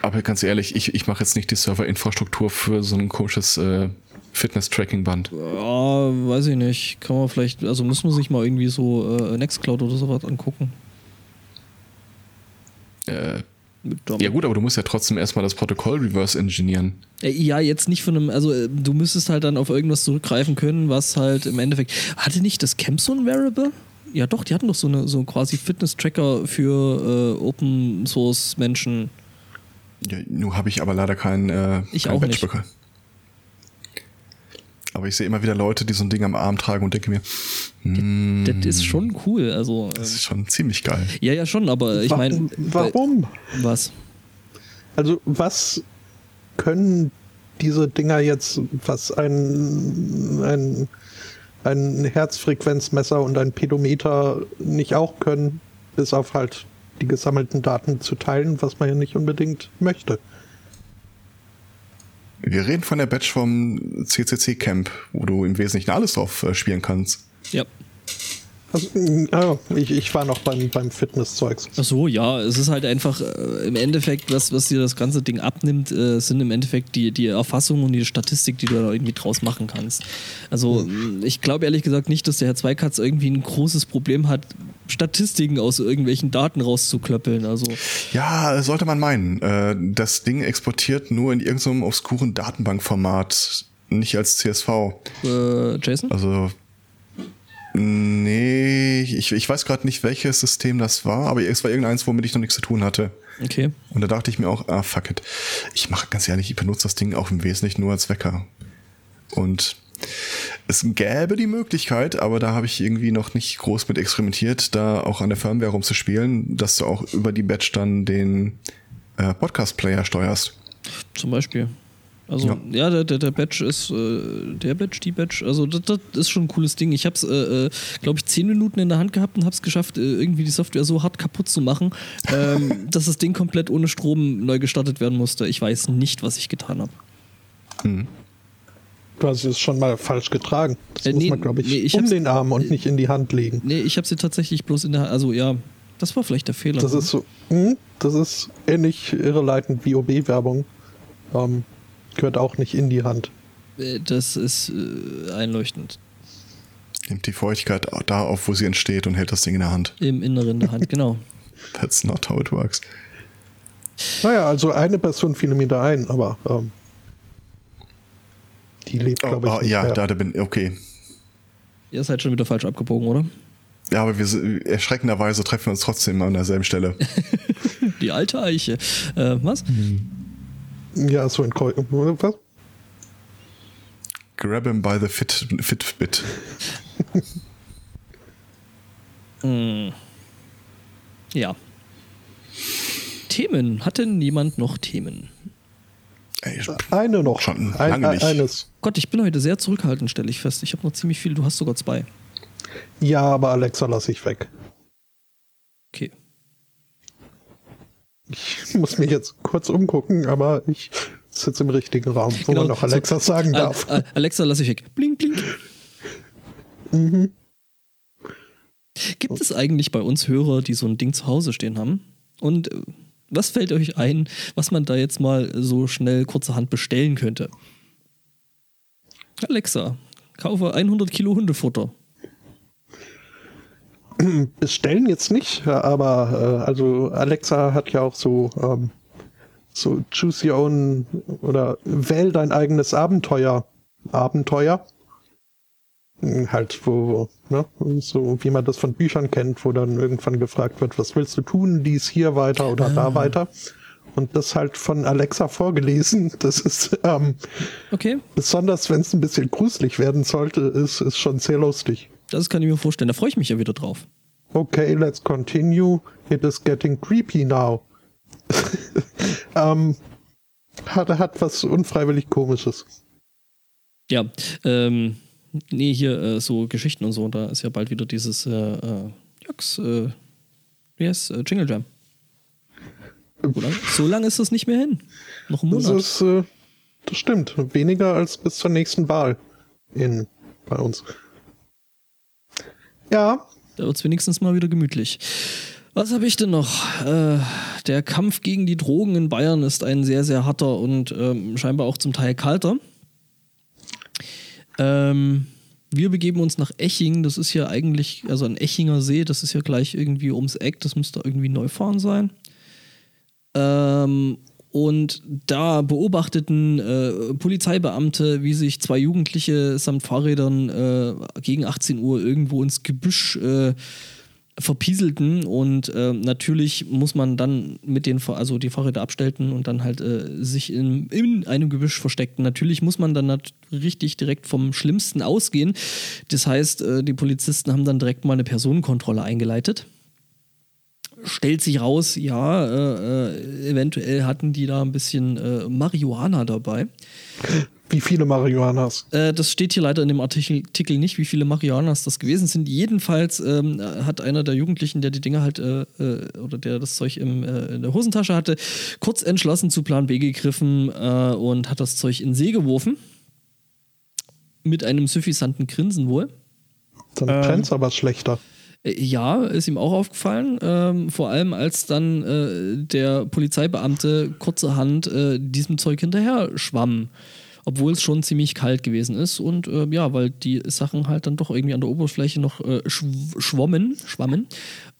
Aber ganz ehrlich, ich, ich mache jetzt nicht die Serverinfrastruktur für so ein komisches äh, Fitness-Tracking-Band. Ja, weiß ich nicht. Kann man vielleicht, also muss man sich mal irgendwie so äh, Nextcloud oder sowas angucken. Äh, ja gut, aber du musst ja trotzdem erstmal das Protokoll reverse engineeren. Äh, ja, jetzt nicht von einem, also äh, du müsstest halt dann auf irgendwas zurückgreifen können, was halt im Endeffekt. Hatte nicht das Camp so ein Variable? Ja doch, die hatten doch so eine so quasi Fitness-Tracker für äh, Open Source Menschen. Ja, nun habe ich aber leider keinen äh, ich kein auch Badge nicht. Aber ich sehe immer wieder Leute, die so ein Ding am Arm tragen und denke mir, mm, das ist schon cool. Also, das ist schon ziemlich geil. Ja, ja, schon, aber ich meine. Warum? Was? Also, was können diese Dinger jetzt, was ein, ein, ein Herzfrequenzmesser und ein Pedometer nicht auch können, bis auf halt die gesammelten Daten zu teilen, was man ja nicht unbedingt möchte. Wir reden von der Batch vom CCC Camp, wo du im Wesentlichen alles drauf äh, spielen kannst. Ja. Also, ja, ich, ich war noch beim, beim Fitnesszeugs. Ach so, ja, es ist halt einfach äh, im Endeffekt, was, was dir das ganze Ding abnimmt, äh, sind im Endeffekt die, die Erfassung und die Statistik, die du da irgendwie draus machen kannst. Also, hm. ich glaube ehrlich gesagt nicht, dass der Herr Zweikatz irgendwie ein großes Problem hat, Statistiken aus irgendwelchen Daten rauszuklöppeln. Also ja, sollte man meinen. Äh, das Ding exportiert nur in irgendeinem obskuren Datenbankformat, nicht als CSV. Äh, JSON? Also nee, ich, ich weiß gerade nicht, welches System das war, aber es war irgendeins, womit ich noch nichts zu tun hatte. Okay. Und da dachte ich mir auch, ah fuck it. Ich mache ganz ehrlich, ich benutze das Ding auch im Wesentlichen nur als Wecker. Und es gäbe die Möglichkeit, aber da habe ich irgendwie noch nicht groß mit experimentiert, da auch an der Firmware rumzuspielen, dass du auch über die Batch dann den äh, Podcast-Player steuerst. Zum Beispiel. Also ja, ja der, der, der Batch ist äh, der Batch, die Batch, also das, das, ist schon ein cooles Ding. Ich habe es, äh, äh glaube ich, zehn Minuten in der Hand gehabt und habe es geschafft, äh, irgendwie die Software so hart kaputt zu machen, ähm, dass das Ding komplett ohne Strom neu gestartet werden musste. Ich weiß nicht, was ich getan habe. Mhm. Du hast es schon mal falsch getragen. Das äh, muss nee, man, glaube ich, nee, ich um den Arm und nicht in die Hand legen. Nee, ich habe sie tatsächlich bloß in der Hand. Also ja, das war vielleicht der Fehler. Das ist so, mh, das ist ähnlich irreleitend wie OB-Werbung. Ähm, gehört auch nicht in die Hand. Äh, das ist äh, einleuchtend. Nimmt die Feuchtigkeit da auf, wo sie entsteht und hält das Ding in der Hand. Im Inneren der Hand, genau. That's not how it works. Naja, also eine Person fiel mir da ein, aber ähm, die lebt, oh, glaube ich. Oh, ja, mehr. da, da bin okay. Ihr seid schon wieder falsch abgebogen, oder? Ja, aber wir erschreckenderweise treffen wir uns trotzdem an derselben Stelle. die alte Eiche. Äh, was? Ja, so ein Keu was? Grab him by the fit, Fitbit. mm. Ja. Themen. Hat denn niemand noch Themen? Ey, eine noch. Schon lange ein, nicht. Eines. Gott, ich bin heute sehr zurückhaltend, stelle ich fest. Ich habe noch ziemlich viel. Du hast sogar zwei. Ja, aber Alexa lasse ich weg. Okay. Ich muss mich jetzt kurz umgucken, aber ich sitze im richtigen Raum, wo genau, man noch Alexa so, sagen darf. Alexa lasse ich weg. Blink, blink. Mhm. Gibt es eigentlich bei uns Hörer, die so ein Ding zu Hause stehen haben? Und äh, was fällt euch ein, was man da jetzt mal so schnell kurzerhand bestellen könnte? Alexa, kaufe 100 Kilo Hundefutter. Bestellen jetzt nicht, aber äh, also Alexa hat ja auch so ähm, so choose your own oder wähl dein eigenes Abenteuer Abenteuer hm, halt wo, ne, so wie man das von Büchern kennt, wo dann irgendwann gefragt wird, was willst du tun, dies hier weiter oder ah. da weiter. Und das halt von Alexa vorgelesen. Das ist ähm, okay. besonders, wenn es ein bisschen gruselig werden sollte, ist, ist schon sehr lustig. Das kann ich mir vorstellen. Da freue ich mich ja wieder drauf. Okay, let's continue. It is getting creepy now. ähm, hat, hat was unfreiwillig Komisches. Ja, ähm, nee, hier äh, so Geschichten und so, da ist ja bald wieder dieses äh, äh, Jux, äh, heißt äh, Jingle Jam. So lang, so lang ist das nicht mehr hin. Noch ein Das Monat. ist, äh, das stimmt. Weniger als bis zur nächsten Wahl in, bei uns. Ja, Da wird es wenigstens mal wieder gemütlich. Was habe ich denn noch? Äh, der Kampf gegen die Drogen in Bayern ist ein sehr, sehr harter und ähm, scheinbar auch zum Teil kalter. Ähm, wir begeben uns nach Eching. Das ist ja eigentlich, also ein Echinger See, das ist ja gleich irgendwie ums Eck. Das müsste irgendwie Neufahren sein. Ähm, und da beobachteten äh, Polizeibeamte, wie sich zwei Jugendliche samt Fahrrädern äh, gegen 18 Uhr irgendwo ins Gebüsch äh, verpieselten und äh, natürlich muss man dann mit den, also die Fahrräder abstellten und dann halt äh, sich in, in einem Gebüsch versteckten. Natürlich muss man dann richtig direkt vom Schlimmsten ausgehen. Das heißt, äh, die Polizisten haben dann direkt mal eine Personenkontrolle eingeleitet stellt sich raus, ja, äh, äh, eventuell hatten die da ein bisschen äh, Marihuana dabei. wie viele Marihuanas? Äh, das steht hier leider in dem Artikel, Artikel nicht, wie viele Marihuanas das gewesen sind. Jedenfalls ähm, hat einer der Jugendlichen, der die Dinger halt, äh, äh, oder der das Zeug im, äh, in der Hosentasche hatte, kurz entschlossen zu Plan B gegriffen äh, und hat das Zeug in See geworfen. Mit einem suffisanten Grinsen wohl. Dann Ähm. brennt's aber schlechter. Äh, Ja, ist ihm auch aufgefallen. Ähm, vor allem, als dann äh, der Polizeibeamte kurzerhand äh, diesem Zeug hinterher schwamm. Obwohl es schon ziemlich kalt gewesen ist. Und äh, ja, weil die Sachen halt dann doch irgendwie an der Oberfläche noch äh, schw schwommen. schwammen.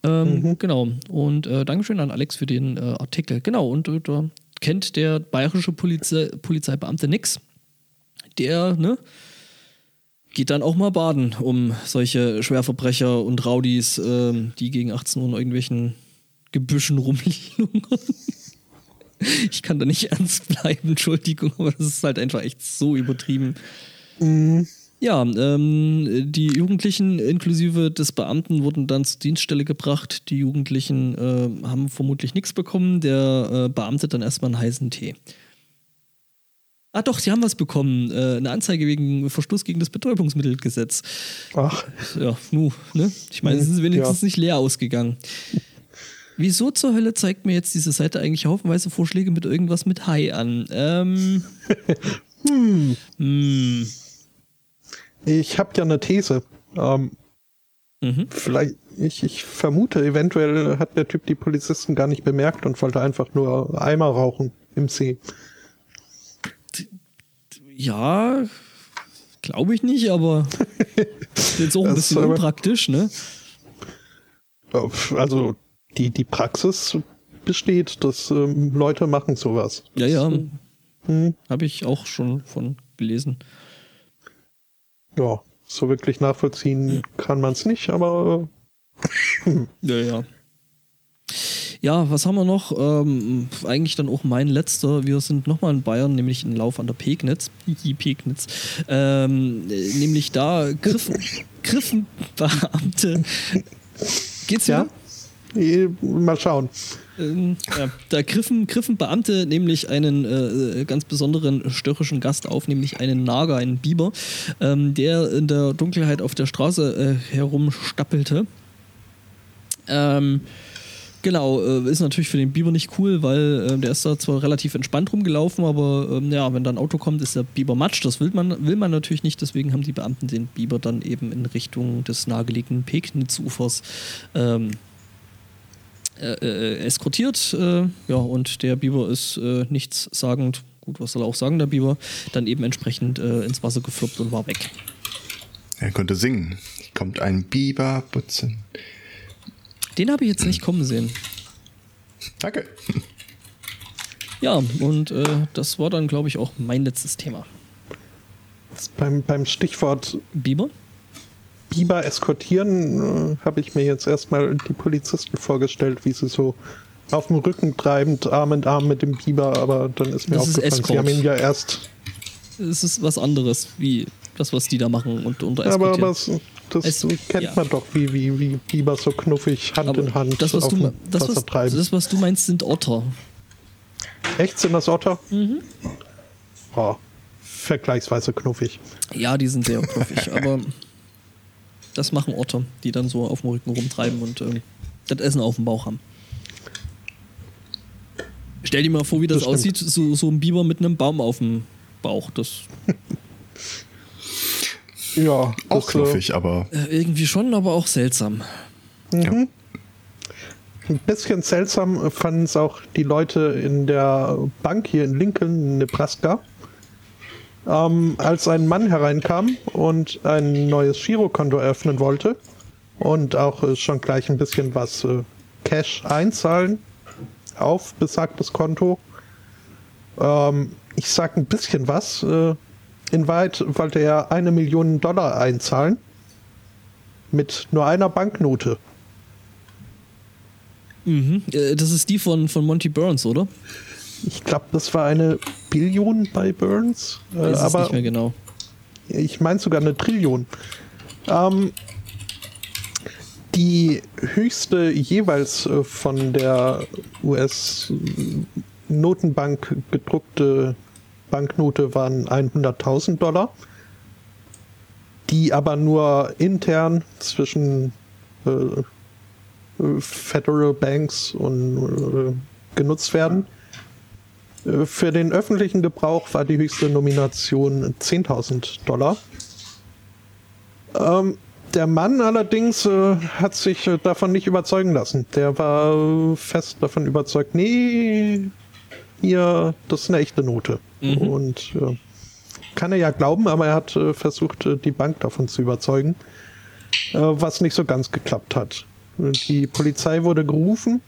Ähm, Genau. Und äh, Dankeschön an Alex für den Artikel. Genau. Und da kennt der bayerische Polizei Polizeibeamte nix. Der, ne? Geht dann auch mal baden, um solche Schwerverbrecher und Raudis, ähm, die gegen 18 Uhr in irgendwelchen Gebüschen rumliegen. ich kann da nicht ernst bleiben, Entschuldigung, aber das ist halt einfach echt so übertrieben. Ja, ähm, die Jugendlichen inklusive des Beamten wurden dann zur Dienststelle gebracht. Die Jugendlichen äh, haben vermutlich nichts bekommen. Der äh, Beamte dann erstmal einen heißen Tee. Ah doch, sie haben was bekommen. Äh, eine Anzeige wegen Verstoß gegen das Betäubungsmittelgesetz. Ach, Ja, nu, ne? Ich meine, sie sind wenigstens Ja. nicht leer ausgegangen. Wieso zur Hölle zeigt mir jetzt diese Seite eigentlich haufenweise Vorschläge mit irgendwas mit Hai an? Ähm. hm. ich habe ja eine These. Ähm, Mhm. vielleicht, ich, ich vermute, eventuell hat der Typ die Polizisten gar nicht bemerkt und wollte einfach nur Eimer rauchen im See. Ja, glaube ich nicht, aber jetzt auch ein bisschen unpraktisch, ne? Also die, die Praxis besteht, dass ähm, Leute machen sowas. Ja, ja. Hm, Habe ich auch schon von gelesen. ja, so wirklich nachvollziehen kann man es nicht, aber Ja, ja. Ja, was haben wir noch? Ähm, eigentlich dann auch mein letzter. Wir sind nochmal in Bayern, nämlich in Lauf an der Pegnitz. Pegnitz. Ähm, äh, nämlich da griffen, griffen Beamte. Geht's ja, wieder? eh, mal schauen. Ähm, ja, da griffen, griffen Beamte nämlich einen äh, ganz besonderen störrischen Gast auf, nämlich einen Nager, einen Biber, ähm, der in der Dunkelheit auf der Straße äh, herumstappelte. Ähm, genau, äh, ist natürlich für den Biber nicht cool, weil äh, der ist da zwar relativ entspannt rumgelaufen, aber ähm, ja, wenn da ein Auto kommt, ist der Biber matsch. Das will man, will man natürlich nicht, deswegen haben die Beamten den Biber dann eben in Richtung des nahegelegenen Pegnitz-Ufers ähm, äh, äh, eskortiert. Äh, ja, und der Biber ist äh, nichts sagend, gut, was soll er auch sagen, der Biber, dann eben entsprechend äh, ins Wasser gefloppt und war weg. Er könnte singen. Kommt ein Biber putzen. Den habe ich jetzt nicht kommen sehen. Danke. Ja, und äh, das war dann, glaube ich, auch mein letztes Thema. Beim, beim Stichwort Biber? Biber eskortieren äh, habe ich mir jetzt erstmal die Polizisten vorgestellt, wie sie so auf dem Rücken treibend, Arm in Arm mit dem Biber, aber dann ist mir Das ist aufgefallen, sie Escort. haben ihn ja erst. Es ist was anderes, wie das, was die da machen und unter Ja, aber, eskortieren. aber es, das Es- kennt ja. man doch, wie, wie, wie Biber so knuffig Hand Aber in Hand das, was auf du, das, Wasser was, das, was du meinst, sind Otter. Echt sind das Otter? Mhm. Oh, vergleichsweise knuffig. Ja, die sind sehr knuffig, aber das machen Otter, die dann so auf dem Rücken rumtreiben und ähm, das Essen auf dem Bauch haben. Stell dir mal vor, wie das, das aussieht, so, so ein Biber mit einem Baum auf dem Bauch. Das ja, auch knuffig, aber. Äh, irgendwie schon, aber auch seltsam. Mhm. Ja. Ein bisschen seltsam fanden es auch die Leute in der Bank hier in Lincoln, Nebraska. Ähm, als ein Mann hereinkam und ein neues Girokonto eröffnen wollte und auch äh, schon gleich ein bisschen was äh, Cash einzahlen auf besagtes Konto. Ähm, ich sag ein bisschen was. Äh, in Wahrheit wollte er eine Million Dollar einzahlen. Mit nur einer Banknote. Mhm. Äh, das ist die von, von Monty Burns, oder? Ich glaube, das war eine Billion bei Burns. Äh, ist aber nicht mehr genau. Ich meine sogar eine Trillion. Ähm, die höchste jeweils äh, von der US-Notenbank gedruckte Banknote waren 100.000 Dollar, die aber nur intern zwischen äh, äh, Federal Banks und äh, genutzt werden. Äh, für den öffentlichen Gebrauch war die höchste Nomination 10.000 Dollar. Ähm, der Mann allerdings äh, hat sich äh, davon nicht überzeugen lassen. Der war fest davon überzeugt, nee, hier, das ist eine echte Note. Mhm. Und äh, kann er ja glauben, aber er hat äh, versucht, äh, die Bank davon zu überzeugen, äh, was nicht so ganz geklappt hat. Die Polizei wurde gerufen,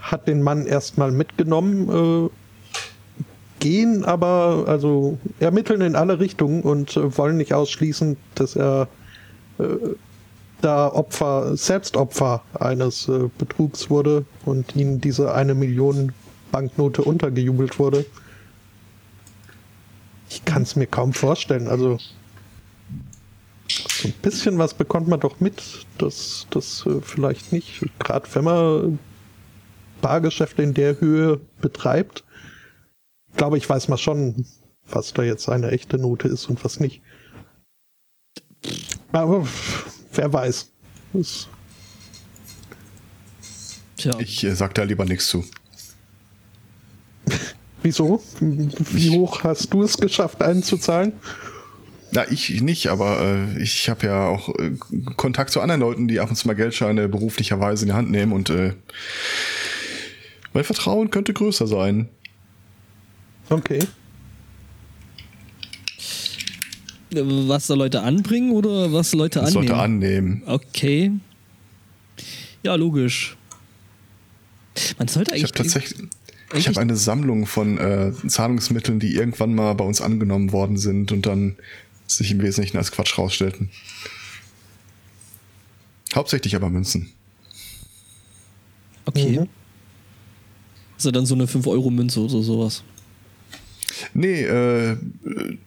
hat den Mann erstmal mitgenommen, äh, gehen aber, also ermitteln in alle Richtungen und äh, wollen nicht ausschließen, dass er da Opfer, selbst Opfer eines Betrugs wurde und ihnen diese eine Million Banknote untergejubelt wurde. Ich kann es mir kaum vorstellen. Also so ein bisschen was bekommt man doch mit, dass das äh, vielleicht nicht, gerade wenn man Bargeschäfte in der Höhe betreibt, glaube ich, weiß man schon, was da jetzt eine echte Note ist und was nicht. Aber wer weiß. Das ich äh, sag da lieber nichts zu. Wieso? Wie hoch hast du es geschafft einzuzahlen? Na, ich nicht, aber äh, ich habe ja auch äh, Kontakt zu anderen Leuten, die ab und zu mal Geldscheine beruflicherweise in die Hand nehmen und äh, mein Vertrauen könnte größer sein. Okay. Was da Leute anbringen oder was Leute was annehmen? Leute annehmen. Okay. Ja, logisch. Man sollte eigentlich. Ich habe tatsächlich. Ich habe eine Sammlung von äh, Zahlungsmitteln, die irgendwann mal bei uns angenommen worden sind und dann sich im Wesentlichen als Quatsch rausstellten. Hauptsächlich aber Münzen. Okay. Mhm. Also dann so eine 5-Euro-Münze oder sowas. Nee, äh,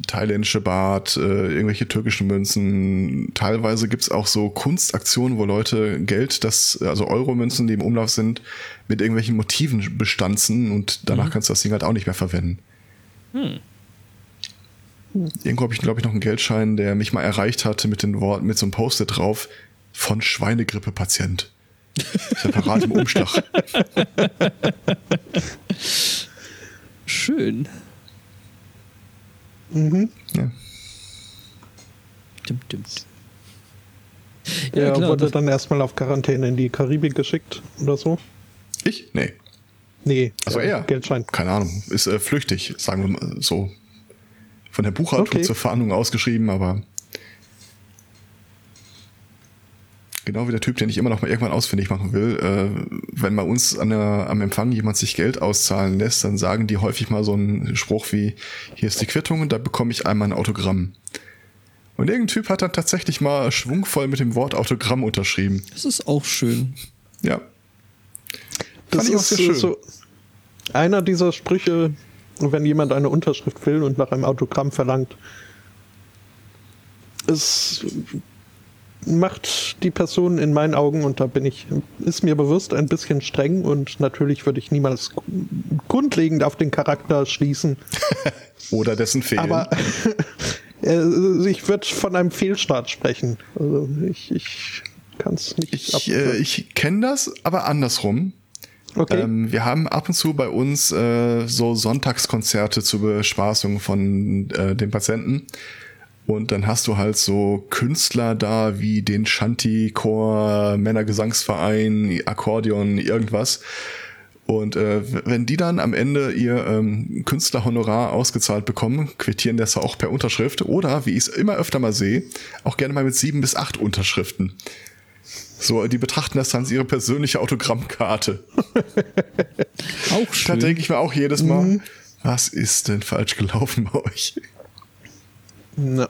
thailändische Bart, äh, irgendwelche türkischen Münzen. Teilweise gibt's auch so Kunstaktionen, wo Leute Geld, das, also Euro-Münzen, die im Umlauf sind, mit irgendwelchen Motiven bestanzen und danach mhm. kannst du das Ding halt auch nicht mehr verwenden. Hm. Irgendwo habe ich, glaube ich, noch einen Geldschein, der mich mal erreicht hatte mit den Worten, mit so einem Post-it drauf, von Schweinegrippe-Patient. Separat im Umschlag. Schön. Mhm. Ja. Stimmt, stimmt. Ja, wurde dann erstmal auf Quarantäne in die Karibik geschickt oder so? Ich? Nee. Nee. Also er? Geldschein. Keine Ahnung. Ist äh, flüchtig, sagen wir mal so. Von der Buchhaltung okay. zur Fahndung ausgeschrieben, aber genau wie der Typ, den ich immer noch mal irgendwann ausfindig machen will. Äh, wenn bei uns an der, am Empfang jemand sich Geld auszahlen lässt, dann sagen die häufig mal so einen Spruch wie, hier ist die Quittung und da bekomme ich einmal ein Autogramm. Und irgendein Typ hat dann tatsächlich mal schwungvoll mit dem Wort Autogramm unterschrieben. Das ist auch schön. Ja. Das ist so einer dieser Sprüche, wenn jemand eine Unterschrift will und nach einem Autogramm verlangt. Es macht die Person in meinen Augen, und da bin ich, ist mir bewusst, ein bisschen streng und natürlich würde ich niemals grundlegend auf den Charakter schließen. Oder dessen Fehlen. Aber äh, ich würde von einem Fehlstart sprechen. Also ich, ich kann es nicht. Ich, äh, ich kenne das, aber andersrum. Okay. Ähm, wir haben ab und zu bei uns äh, so Sonntagskonzerte zur Bespaßung von äh, den Patienten. Und dann hast du halt so Künstler da wie den Shanty-Chor, Männergesangsverein, Akkordeon, irgendwas. Und äh, wenn die dann am Ende ihr ähm, Künstlerhonorar ausgezahlt bekommen, quittieren das auch per Unterschrift oder, wie ich es immer öfter mal sehe, auch gerne mal mit sieben bis acht Unterschriften. So, die betrachten das dann als ihre persönliche Autogrammkarte. auch schön. Da denke ich mir auch jedes Mal, mhm. was ist denn falsch gelaufen bei euch? Na.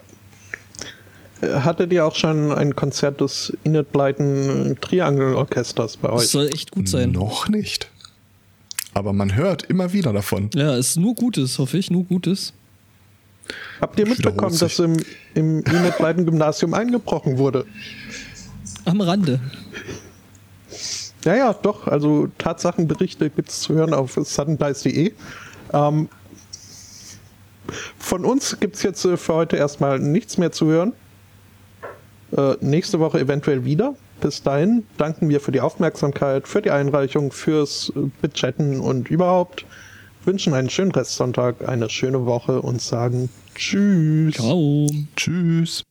Hattet ihr auch schon ein Konzert des Inet Blyton Triangle Orchesters bei euch? Das soll echt gut sein. Noch nicht. Aber man hört immer wieder davon. Ja, es ist nur Gutes, hoffe ich, nur Gutes. Habt ihr mitbekommen, dass im, im Inet Blyton Gymnasium eingebrochen wurde? Am Rande. Ja, ja, doch. Also Tatsachenberichte gibt es zu hören auf suddendice.de. Ähm, von uns gibt es jetzt äh, für heute erstmal nichts mehr zu hören. Äh, nächste Woche eventuell wieder. Bis dahin danken wir für die Aufmerksamkeit, für die Einreichung, fürs äh, Bechatten und überhaupt. Wünschen einen schönen Restsonntag, eine schöne Woche und sagen Tschüss. Ciao. Tschüss.